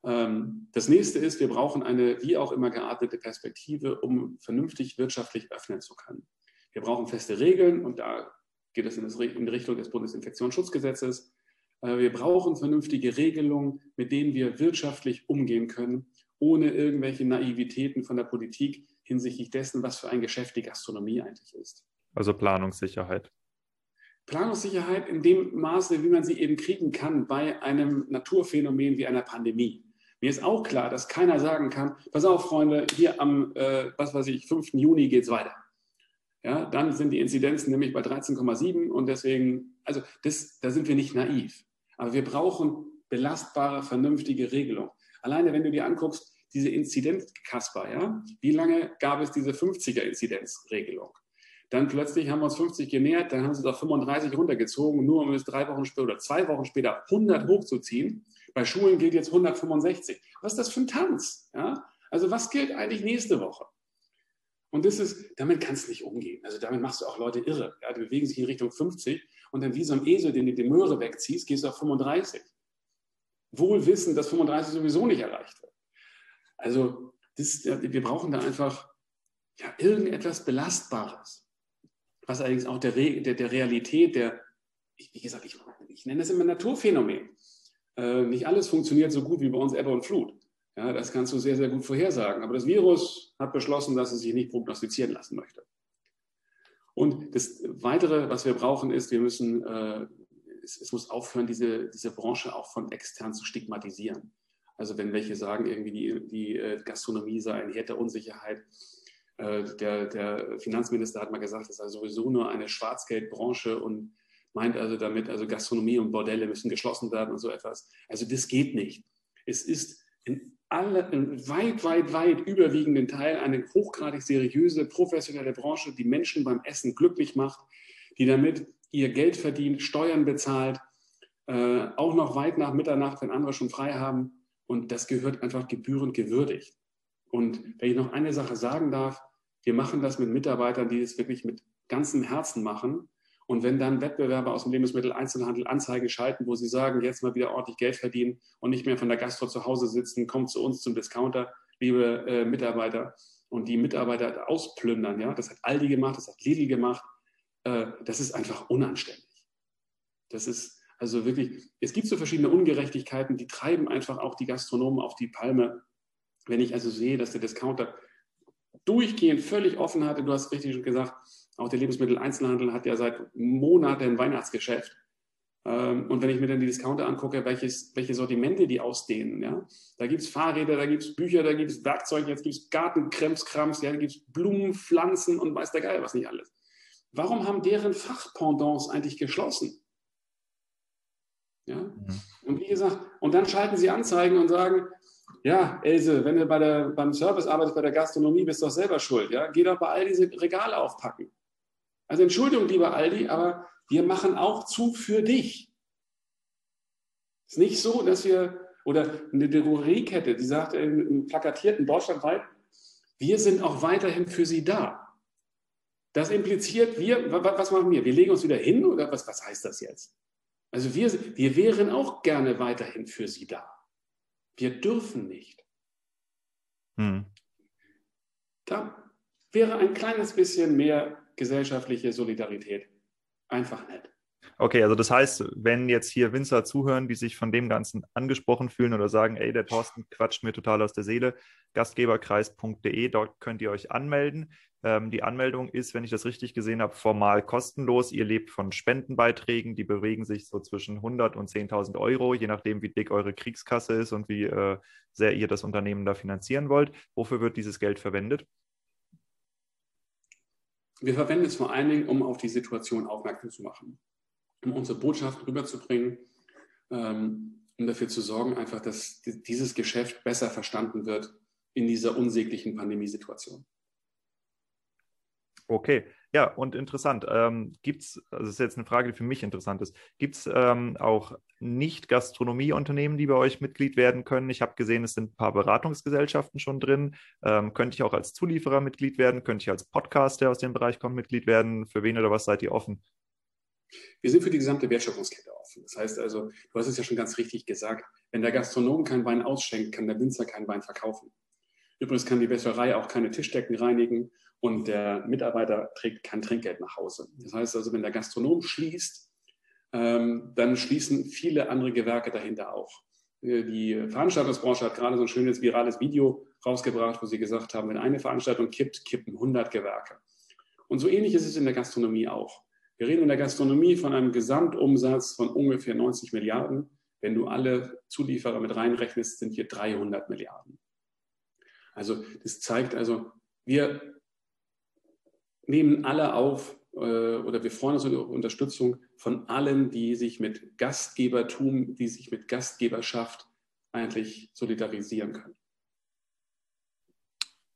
Ähm, das nächste ist, wir brauchen eine wie auch immer geartete Perspektive, um vernünftig wirtschaftlich öffnen zu können. Wir brauchen feste Regeln und da geht es in, die Richtung des Bundesinfektionsschutzgesetzes. Äh, wir brauchen vernünftige Regelungen, mit denen wir wirtschaftlich umgehen können, ohne irgendwelche Naivitäten von der Politik, hinsichtlich dessen, was für ein Geschäft die Gastronomie eigentlich ist. Also Planungssicherheit. Planungssicherheit in dem Maße, wie man sie eben kriegen kann bei einem Naturphänomen wie einer Pandemie. Mir ist auch klar, dass keiner sagen kann, pass auf, Freunde, hier am, äh, was weiß ich, 5. Juni geht es weiter. Ja, dann sind die Inzidenzen nämlich bei 13,7 und deswegen, also das, da sind wir nicht naiv. Aber wir brauchen belastbare, vernünftige Regelungen. Alleine, wenn du dir anguckst, diese Inzidenz-Kasper, ja? Wie lange gab es diese 50er-Inzidenzregelung? Dann plötzlich haben wir uns 50 genähert, dann haben sie doch 35 runtergezogen, nur um es drei Wochen später oder zwei Wochen später 100 hochzuziehen. Bei Schulen gilt jetzt 165. Was ist das für ein Tanz? Ja? Also was gilt eigentlich nächste Woche? Und das ist, damit kannst du nicht umgehen. Also damit machst du auch Leute irre. Ja? Die bewegen sich in Richtung 50 und dann wie so ein Esel, den du die Möhre wegziehst, gehst du auf 35. Wohl wissen, dass 35 sowieso nicht erreicht wird. Also das, wir brauchen da einfach ja, irgendetwas Belastbares, was allerdings auch der, Re der, der Realität, der, wie gesagt, ich, ich nenne das immer Naturphänomen. Äh, nicht alles funktioniert so gut wie bei uns Ebbe und Flut. Ja, das kannst du sehr, sehr gut vorhersagen. Aber das Virus hat beschlossen, dass es sich nicht prognostizieren lassen möchte. Und das Weitere, was wir brauchen, ist, wir müssen, äh, es, es, muss aufhören, diese, diese Branche auch von extern zu stigmatisieren. Also wenn welche sagen, irgendwie die, die äh, Gastronomie sei ein Herd der Unsicherheit. Äh, der, der Finanzminister hat mal gesagt, es sei sowieso nur eine Schwarzgeldbranche und meint also damit, also Gastronomie und Bordelle müssen geschlossen werden und so etwas. Also das geht nicht. Es ist in, alle, in weit, weit, weit überwiegenden Teil eine hochgradig seriöse, professionelle Branche, die Menschen beim Essen glücklich macht, die damit ihr Geld verdient, Steuern bezahlt, äh, auch noch weit nach Mitternacht, wenn andere schon frei haben, und das gehört einfach gebührend gewürdigt. Und wenn ich noch eine Sache sagen darf, wir machen das mit Mitarbeitern, die es wirklich mit ganzem Herzen machen. Und wenn dann Wettbewerber aus dem Lebensmitteleinzelhandel Anzeigen schalten, wo sie sagen, jetzt mal wieder ordentlich Geld verdienen und nicht mehr von der Gastro zu Hause sitzen, kommt zu uns zum Discounter, liebe äh, Mitarbeiter, und die Mitarbeiter ausplündern, ja, das hat Aldi gemacht, das hat Lidl gemacht, äh, das ist einfach unanständig. Das ist, also wirklich, es gibt so verschiedene Ungerechtigkeiten, die treiben einfach auch die Gastronomen auf die Palme. Wenn ich also sehe, dass der Discounter durchgehend völlig offen hatte, du hast richtig schon gesagt, auch der Lebensmitteleinzelhandel hat ja seit Monaten ein Weihnachtsgeschäft. Ähm, und wenn ich mir dann die Discounter angucke, welches, welche Sortimente die ausdehnen, ja, da gibt es Fahrräder, da gibt es Bücher, da gibt es Werkzeug, jetzt gibt es Gartenkremskrams, ja, da gibt es Blumen, Pflanzen und weiß der Geil was nicht alles. Warum haben deren Fachpendants eigentlich geschlossen? Ja? Mhm. Und wie gesagt, und dann schalten sie Anzeigen und sagen, ja, Else, wenn du bei der, beim Service arbeitest, bei der Gastronomie, bist du doch selber schuld. Ja? Geh doch bei all diese Regale aufpacken. Also Entschuldigung, lieber Aldi, aber wir machen auch zu für dich. Es ist nicht so, dass wir, oder eine Drogeriekette, die sagt im plakatierten deutschlandweit, wir sind auch weiterhin für sie da. Das impliziert, wir, was machen wir? Wir legen uns wieder hin oder was, was heißt das jetzt? Also wir, wir wären auch gerne weiterhin für sie da. Wir dürfen nicht. Hm. Da wäre ein kleines bisschen mehr gesellschaftliche Solidarität einfach nett. Okay, also das heißt, wenn jetzt hier Winzer zuhören, die sich von dem Ganzen angesprochen fühlen oder sagen, ey, der Thorsten quatscht mir total aus der Seele, gastgeberkreis.de, dort könnt ihr euch anmelden. Ähm, die Anmeldung ist, wenn ich das richtig gesehen habe, formal kostenlos. Ihr lebt von Spendenbeiträgen, die bewegen sich so zwischen 100 und 10.000 Euro, je nachdem, wie dick eure Kriegskasse ist und wie äh, sehr ihr das Unternehmen da finanzieren wollt. Wofür wird dieses Geld verwendet? Wir verwenden es vor allen Dingen, um auf die Situation aufmerksam zu machen, um unsere Botschaft rüberzubringen, ähm, um dafür zu sorgen, einfach, dass dieses Geschäft besser verstanden wird in dieser unsäglichen Pandemiesituation. Okay, ja, und interessant. Ähm, gibt es, also das ist jetzt eine Frage, die für mich interessant ist, gibt es ähm, auch Nicht-Gastronomieunternehmen, die bei euch Mitglied werden können? Ich habe gesehen, es sind ein paar Beratungsgesellschaften schon drin. Ähm, könnte ich auch als Zulieferer Mitglied werden? Könnte ich als Podcast, der aus dem Bereich kommt, Mitglied werden? Für wen oder was seid ihr offen? Wir sind für die gesamte Wertschöpfungskette offen. Das heißt also, du hast es ja schon ganz richtig gesagt, wenn der Gastronom keinen Wein ausschenkt, kann der Winzer keinen Wein verkaufen. Übrigens kann die Wäscherei auch keine Tischdecken reinigen und der Mitarbeiter trägt kein Trinkgeld nach Hause. Das heißt also, wenn der Gastronom schließt, ähm, dann schließen viele andere Gewerke dahinter auch. Äh, die Veranstaltungsbranche hat gerade so ein schönes virales Video rausgebracht, wo sie gesagt haben, wenn eine Veranstaltung kippt, kippen 100 Gewerke. Und so ähnlich ist es in der Gastronomie auch. Wir reden in der Gastronomie von einem Gesamtumsatz von ungefähr 90 Milliarden. Wenn du alle Zulieferer mit reinrechnest, sind wir 300 Milliarden. Also das zeigt also, wir nehmen alle auf äh, oder wir freuen uns über Unterstützung von allen, die sich mit Gastgebertum, die sich mit Gastgeberschaft eigentlich solidarisieren können.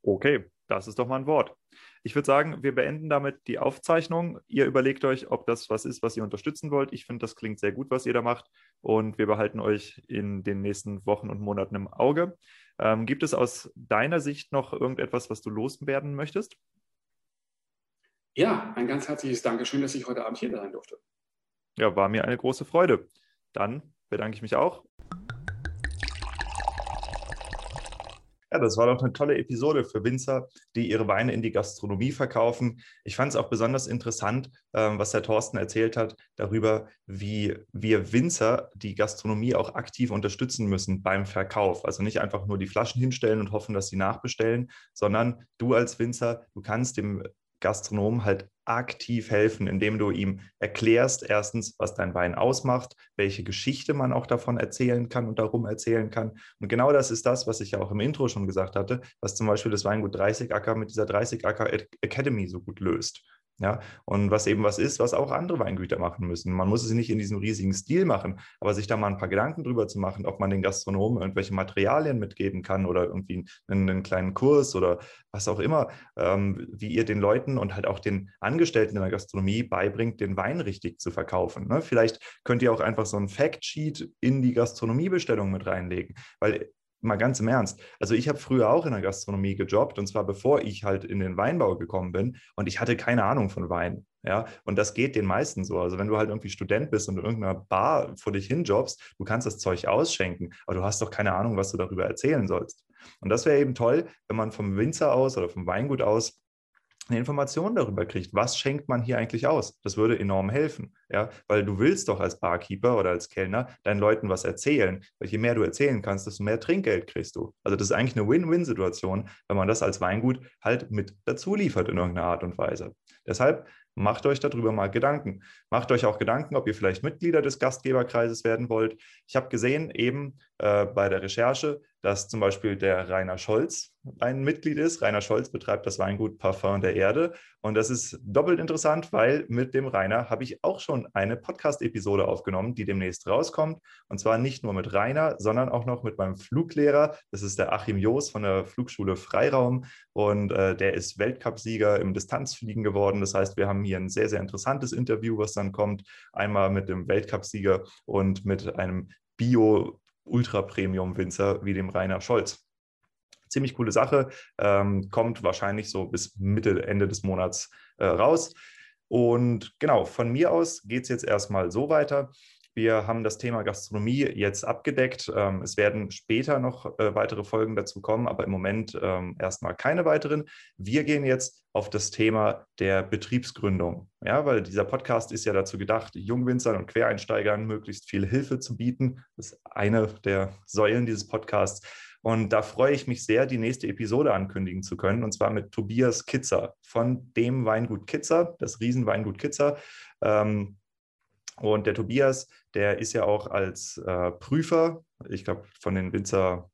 Okay, das ist doch mal ein Wort. Ich würde sagen, wir beenden damit die Aufzeichnung. Ihr überlegt euch, ob das was ist, was ihr unterstützen wollt. Ich finde, das klingt sehr gut, was ihr da macht. Und wir behalten euch in den nächsten Wochen und Monaten im Auge. Ähm, gibt es aus deiner Sicht noch irgendetwas, was du loswerden möchtest? Ja, ein ganz herzliches Dankeschön, dass ich heute Abend hier sein durfte. Ja, war mir eine große Freude. Dann bedanke ich mich auch. Ja, das war doch eine tolle Episode für Winzer, die ihre Weine in die Gastronomie verkaufen. Ich fand es auch besonders interessant, ähm, was Herr Thorsten erzählt hat, darüber, wie wir Winzer die Gastronomie auch aktiv unterstützen müssen beim Verkauf. Also nicht einfach nur die Flaschen hinstellen und hoffen, dass sie nachbestellen, sondern du als Winzer, du kannst dem Gastronom halt aktiv helfen, indem du ihm erklärst, erstens, was dein Wein ausmacht, welche Geschichte man auch davon erzählen kann und darum erzählen kann. Und genau das ist das, was ich ja auch im Intro schon gesagt hatte, was zum Beispiel das Weingut 30 Acker mit dieser 30 Acker Academy so gut löst. Ja, und was eben was ist, was auch andere Weingüter machen müssen. Man muss es nicht in diesem riesigen Stil machen, aber sich da mal ein paar Gedanken drüber zu machen, ob man den Gastronomen irgendwelche Materialien mitgeben kann oder irgendwie einen, einen kleinen Kurs oder was auch immer, ähm, wie ihr den Leuten und halt auch den Angestellten in der Gastronomie beibringt, den Wein richtig zu verkaufen. Ne? Vielleicht könnt ihr auch einfach so ein Factsheet in die Gastronomiebestellung mit reinlegen, weil mal ganz im Ernst. Also ich habe früher auch in der Gastronomie gejobbt und zwar bevor ich halt in den Weinbau gekommen bin und ich hatte keine Ahnung von Wein. Ja, und das geht den meisten so. Also wenn du halt irgendwie Student bist und in irgendeiner Bar vor dich hinjobbst, du kannst das Zeug ausschenken, aber du hast doch keine Ahnung, was du darüber erzählen sollst. Und das wäre eben toll, wenn man vom Winzer aus oder vom Weingut aus eine Information darüber kriegt, was schenkt man hier eigentlich aus. Das würde enorm helfen, ja, weil du willst doch als Barkeeper oder als Kellner deinen Leuten was erzählen. Weil je mehr du erzählen kannst, desto mehr Trinkgeld kriegst du. Also das ist eigentlich eine Win-Win-Situation, wenn man das als Weingut halt mit dazu liefert in irgendeiner Art und Weise. Deshalb macht euch darüber mal Gedanken. Macht euch auch Gedanken, ob ihr vielleicht Mitglieder des Gastgeberkreises werden wollt. Ich habe gesehen, eben äh, bei der Recherche, dass zum Beispiel der Rainer Scholz ein Mitglied ist. Rainer Scholz betreibt das Weingut Parfum der Erde. Und das ist doppelt interessant, weil mit dem Rainer habe ich auch schon eine Podcast-Episode aufgenommen, die demnächst rauskommt. Und zwar nicht nur mit Rainer, sondern auch noch mit meinem Fluglehrer. Das ist der Achim Joos von der Flugschule Freiraum. Und äh, der ist Weltcupsieger im Distanzfliegen geworden. Das heißt, wir haben hier ein sehr, sehr interessantes Interview, was dann kommt. Einmal mit dem Weltcupsieger und mit einem Bio- Ultra-Premium-Winzer wie dem Rainer Scholz. Ziemlich coole Sache, ähm, kommt wahrscheinlich so bis Mitte, Ende des Monats äh, raus. Und genau, von mir aus geht es jetzt erstmal so weiter. Wir haben das Thema Gastronomie jetzt abgedeckt. Ähm, es werden später noch äh, weitere Folgen dazu kommen, aber im Moment ähm, erstmal keine weiteren. Wir gehen jetzt auf das Thema der Betriebsgründung. Ja, weil dieser Podcast ist ja dazu gedacht, Jungwinzern und Quereinsteigern möglichst viel Hilfe zu bieten. Das ist eine der Säulen dieses Podcasts. Und da freue ich mich sehr, die nächste Episode ankündigen zu können, und zwar mit Tobias Kitzer von dem Weingut Kitzer, das Riesenweingut Kitzer. Ähm, und der Tobias, der ist ja auch als äh, Prüfer, ich glaube, von den Winzer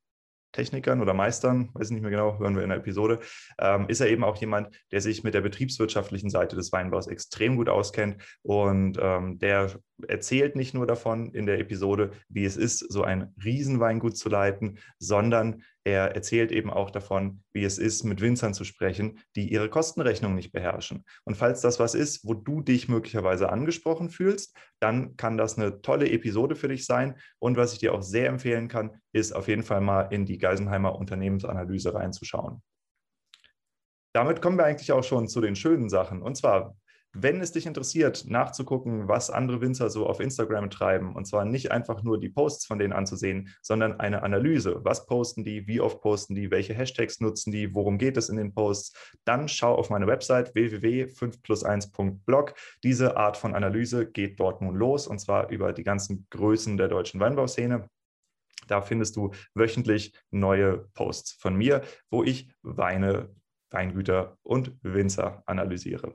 Technikern oder Meistern, weiß nicht mehr genau, hören wir in der Episode, ähm, ist er eben auch jemand, der sich mit der betriebswirtschaftlichen Seite des Weinbaus extrem gut auskennt. Und ähm, der erzählt nicht nur davon in der Episode, wie es ist, so ein Riesenweingut zu leiten, sondern er erzählt eben auch davon, wie es ist, mit Winzern zu sprechen, die ihre Kostenrechnung nicht beherrschen. Und falls das was ist, wo du dich möglicherweise angesprochen fühlst, dann kann das eine tolle Episode für dich sein. Und was ich dir auch sehr empfehlen kann, ist auf jeden Fall mal in die Geisenheimer Unternehmensanalyse reinzuschauen. Damit kommen wir eigentlich auch schon zu den schönen Sachen. Und zwar, wenn es dich interessiert, nachzugucken, was andere Winzer so auf Instagram treiben, und zwar nicht einfach nur die Posts von denen anzusehen, sondern eine Analyse. Was posten die, wie oft posten die, welche Hashtags nutzen die, worum geht es in den Posts, dann schau auf meine Website www.5plus1.blog. Diese Art von Analyse geht dort nun los, und zwar über die ganzen Größen der deutschen Weinbauszene. Da findest du wöchentlich neue Posts von mir, wo ich Weine, Weingüter und Winzer analysiere.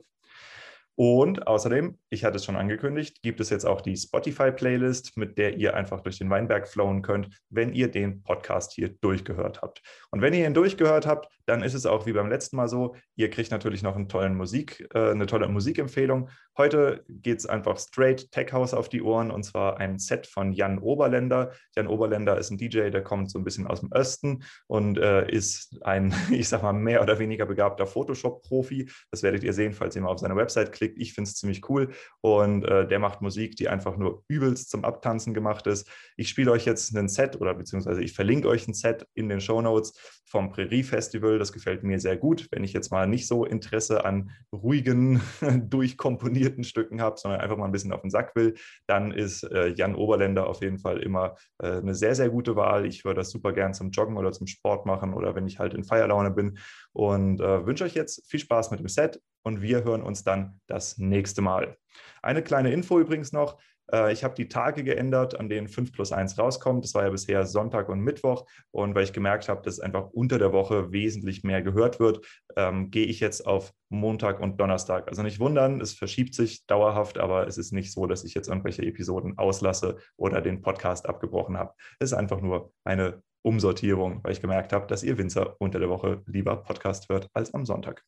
Und außerdem, ich hatte es schon angekündigt, gibt es jetzt auch die Spotify-Playlist, mit der ihr einfach durch den Weinberg flowen könnt, wenn ihr den Podcast hier durchgehört habt. Und wenn ihr ihn durchgehört habt, dann ist es auch wie beim letzten Mal so, ihr kriegt natürlich noch einen tollen Musik, äh, eine tolle Musikempfehlung. Heute geht es einfach straight Tech House auf die Ohren und zwar ein Set von Jan Oberländer. Jan Oberländer ist ein DJ, der kommt so ein bisschen aus dem Osten und äh, ist ein, ich sag mal, mehr oder weniger begabter Photoshop-Profi. Das werdet ihr sehen, falls ihr mal auf seine Website klickt. Ich finde es ziemlich cool und äh, der macht Musik, die einfach nur übelst zum Abtanzen gemacht ist. Ich spiele euch jetzt ein Set oder beziehungsweise ich verlinke euch ein Set in den Show Notes vom Prärie Festival. Das gefällt mir sehr gut, wenn ich jetzt mal nicht so Interesse an ruhigen, durchkomponierten Stücken habe, sondern einfach mal ein bisschen auf den Sack will, dann ist äh, Jan Oberländer auf jeden Fall immer äh, eine sehr, sehr gute Wahl. Ich höre das super gern zum Joggen oder zum Sport machen oder wenn ich halt in Feierlaune bin und äh, wünsche euch jetzt viel Spaß mit dem Set und wir hören uns dann das nächste Mal. Eine kleine Info übrigens noch. Äh, ich habe die Tage geändert, an denen 5 plus 1 rauskommt. Das war ja bisher Sonntag und Mittwoch. Und weil ich gemerkt habe, dass einfach unter der Woche wesentlich mehr gehört wird, ähm, gehe ich jetzt auf Montag und Donnerstag. Also nicht wundern, es verschiebt sich dauerhaft, aber es ist nicht so, dass ich jetzt irgendwelche Episoden auslasse oder den Podcast abgebrochen habe. Es ist einfach nur eine Umsortierung, weil ich gemerkt habe, dass ihr Winzer unter der Woche lieber Podcast hört als am Sonntag.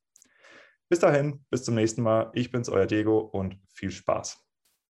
Bis dahin, bis zum nächsten Mal. Ich bin's, euer Diego und viel Spaß.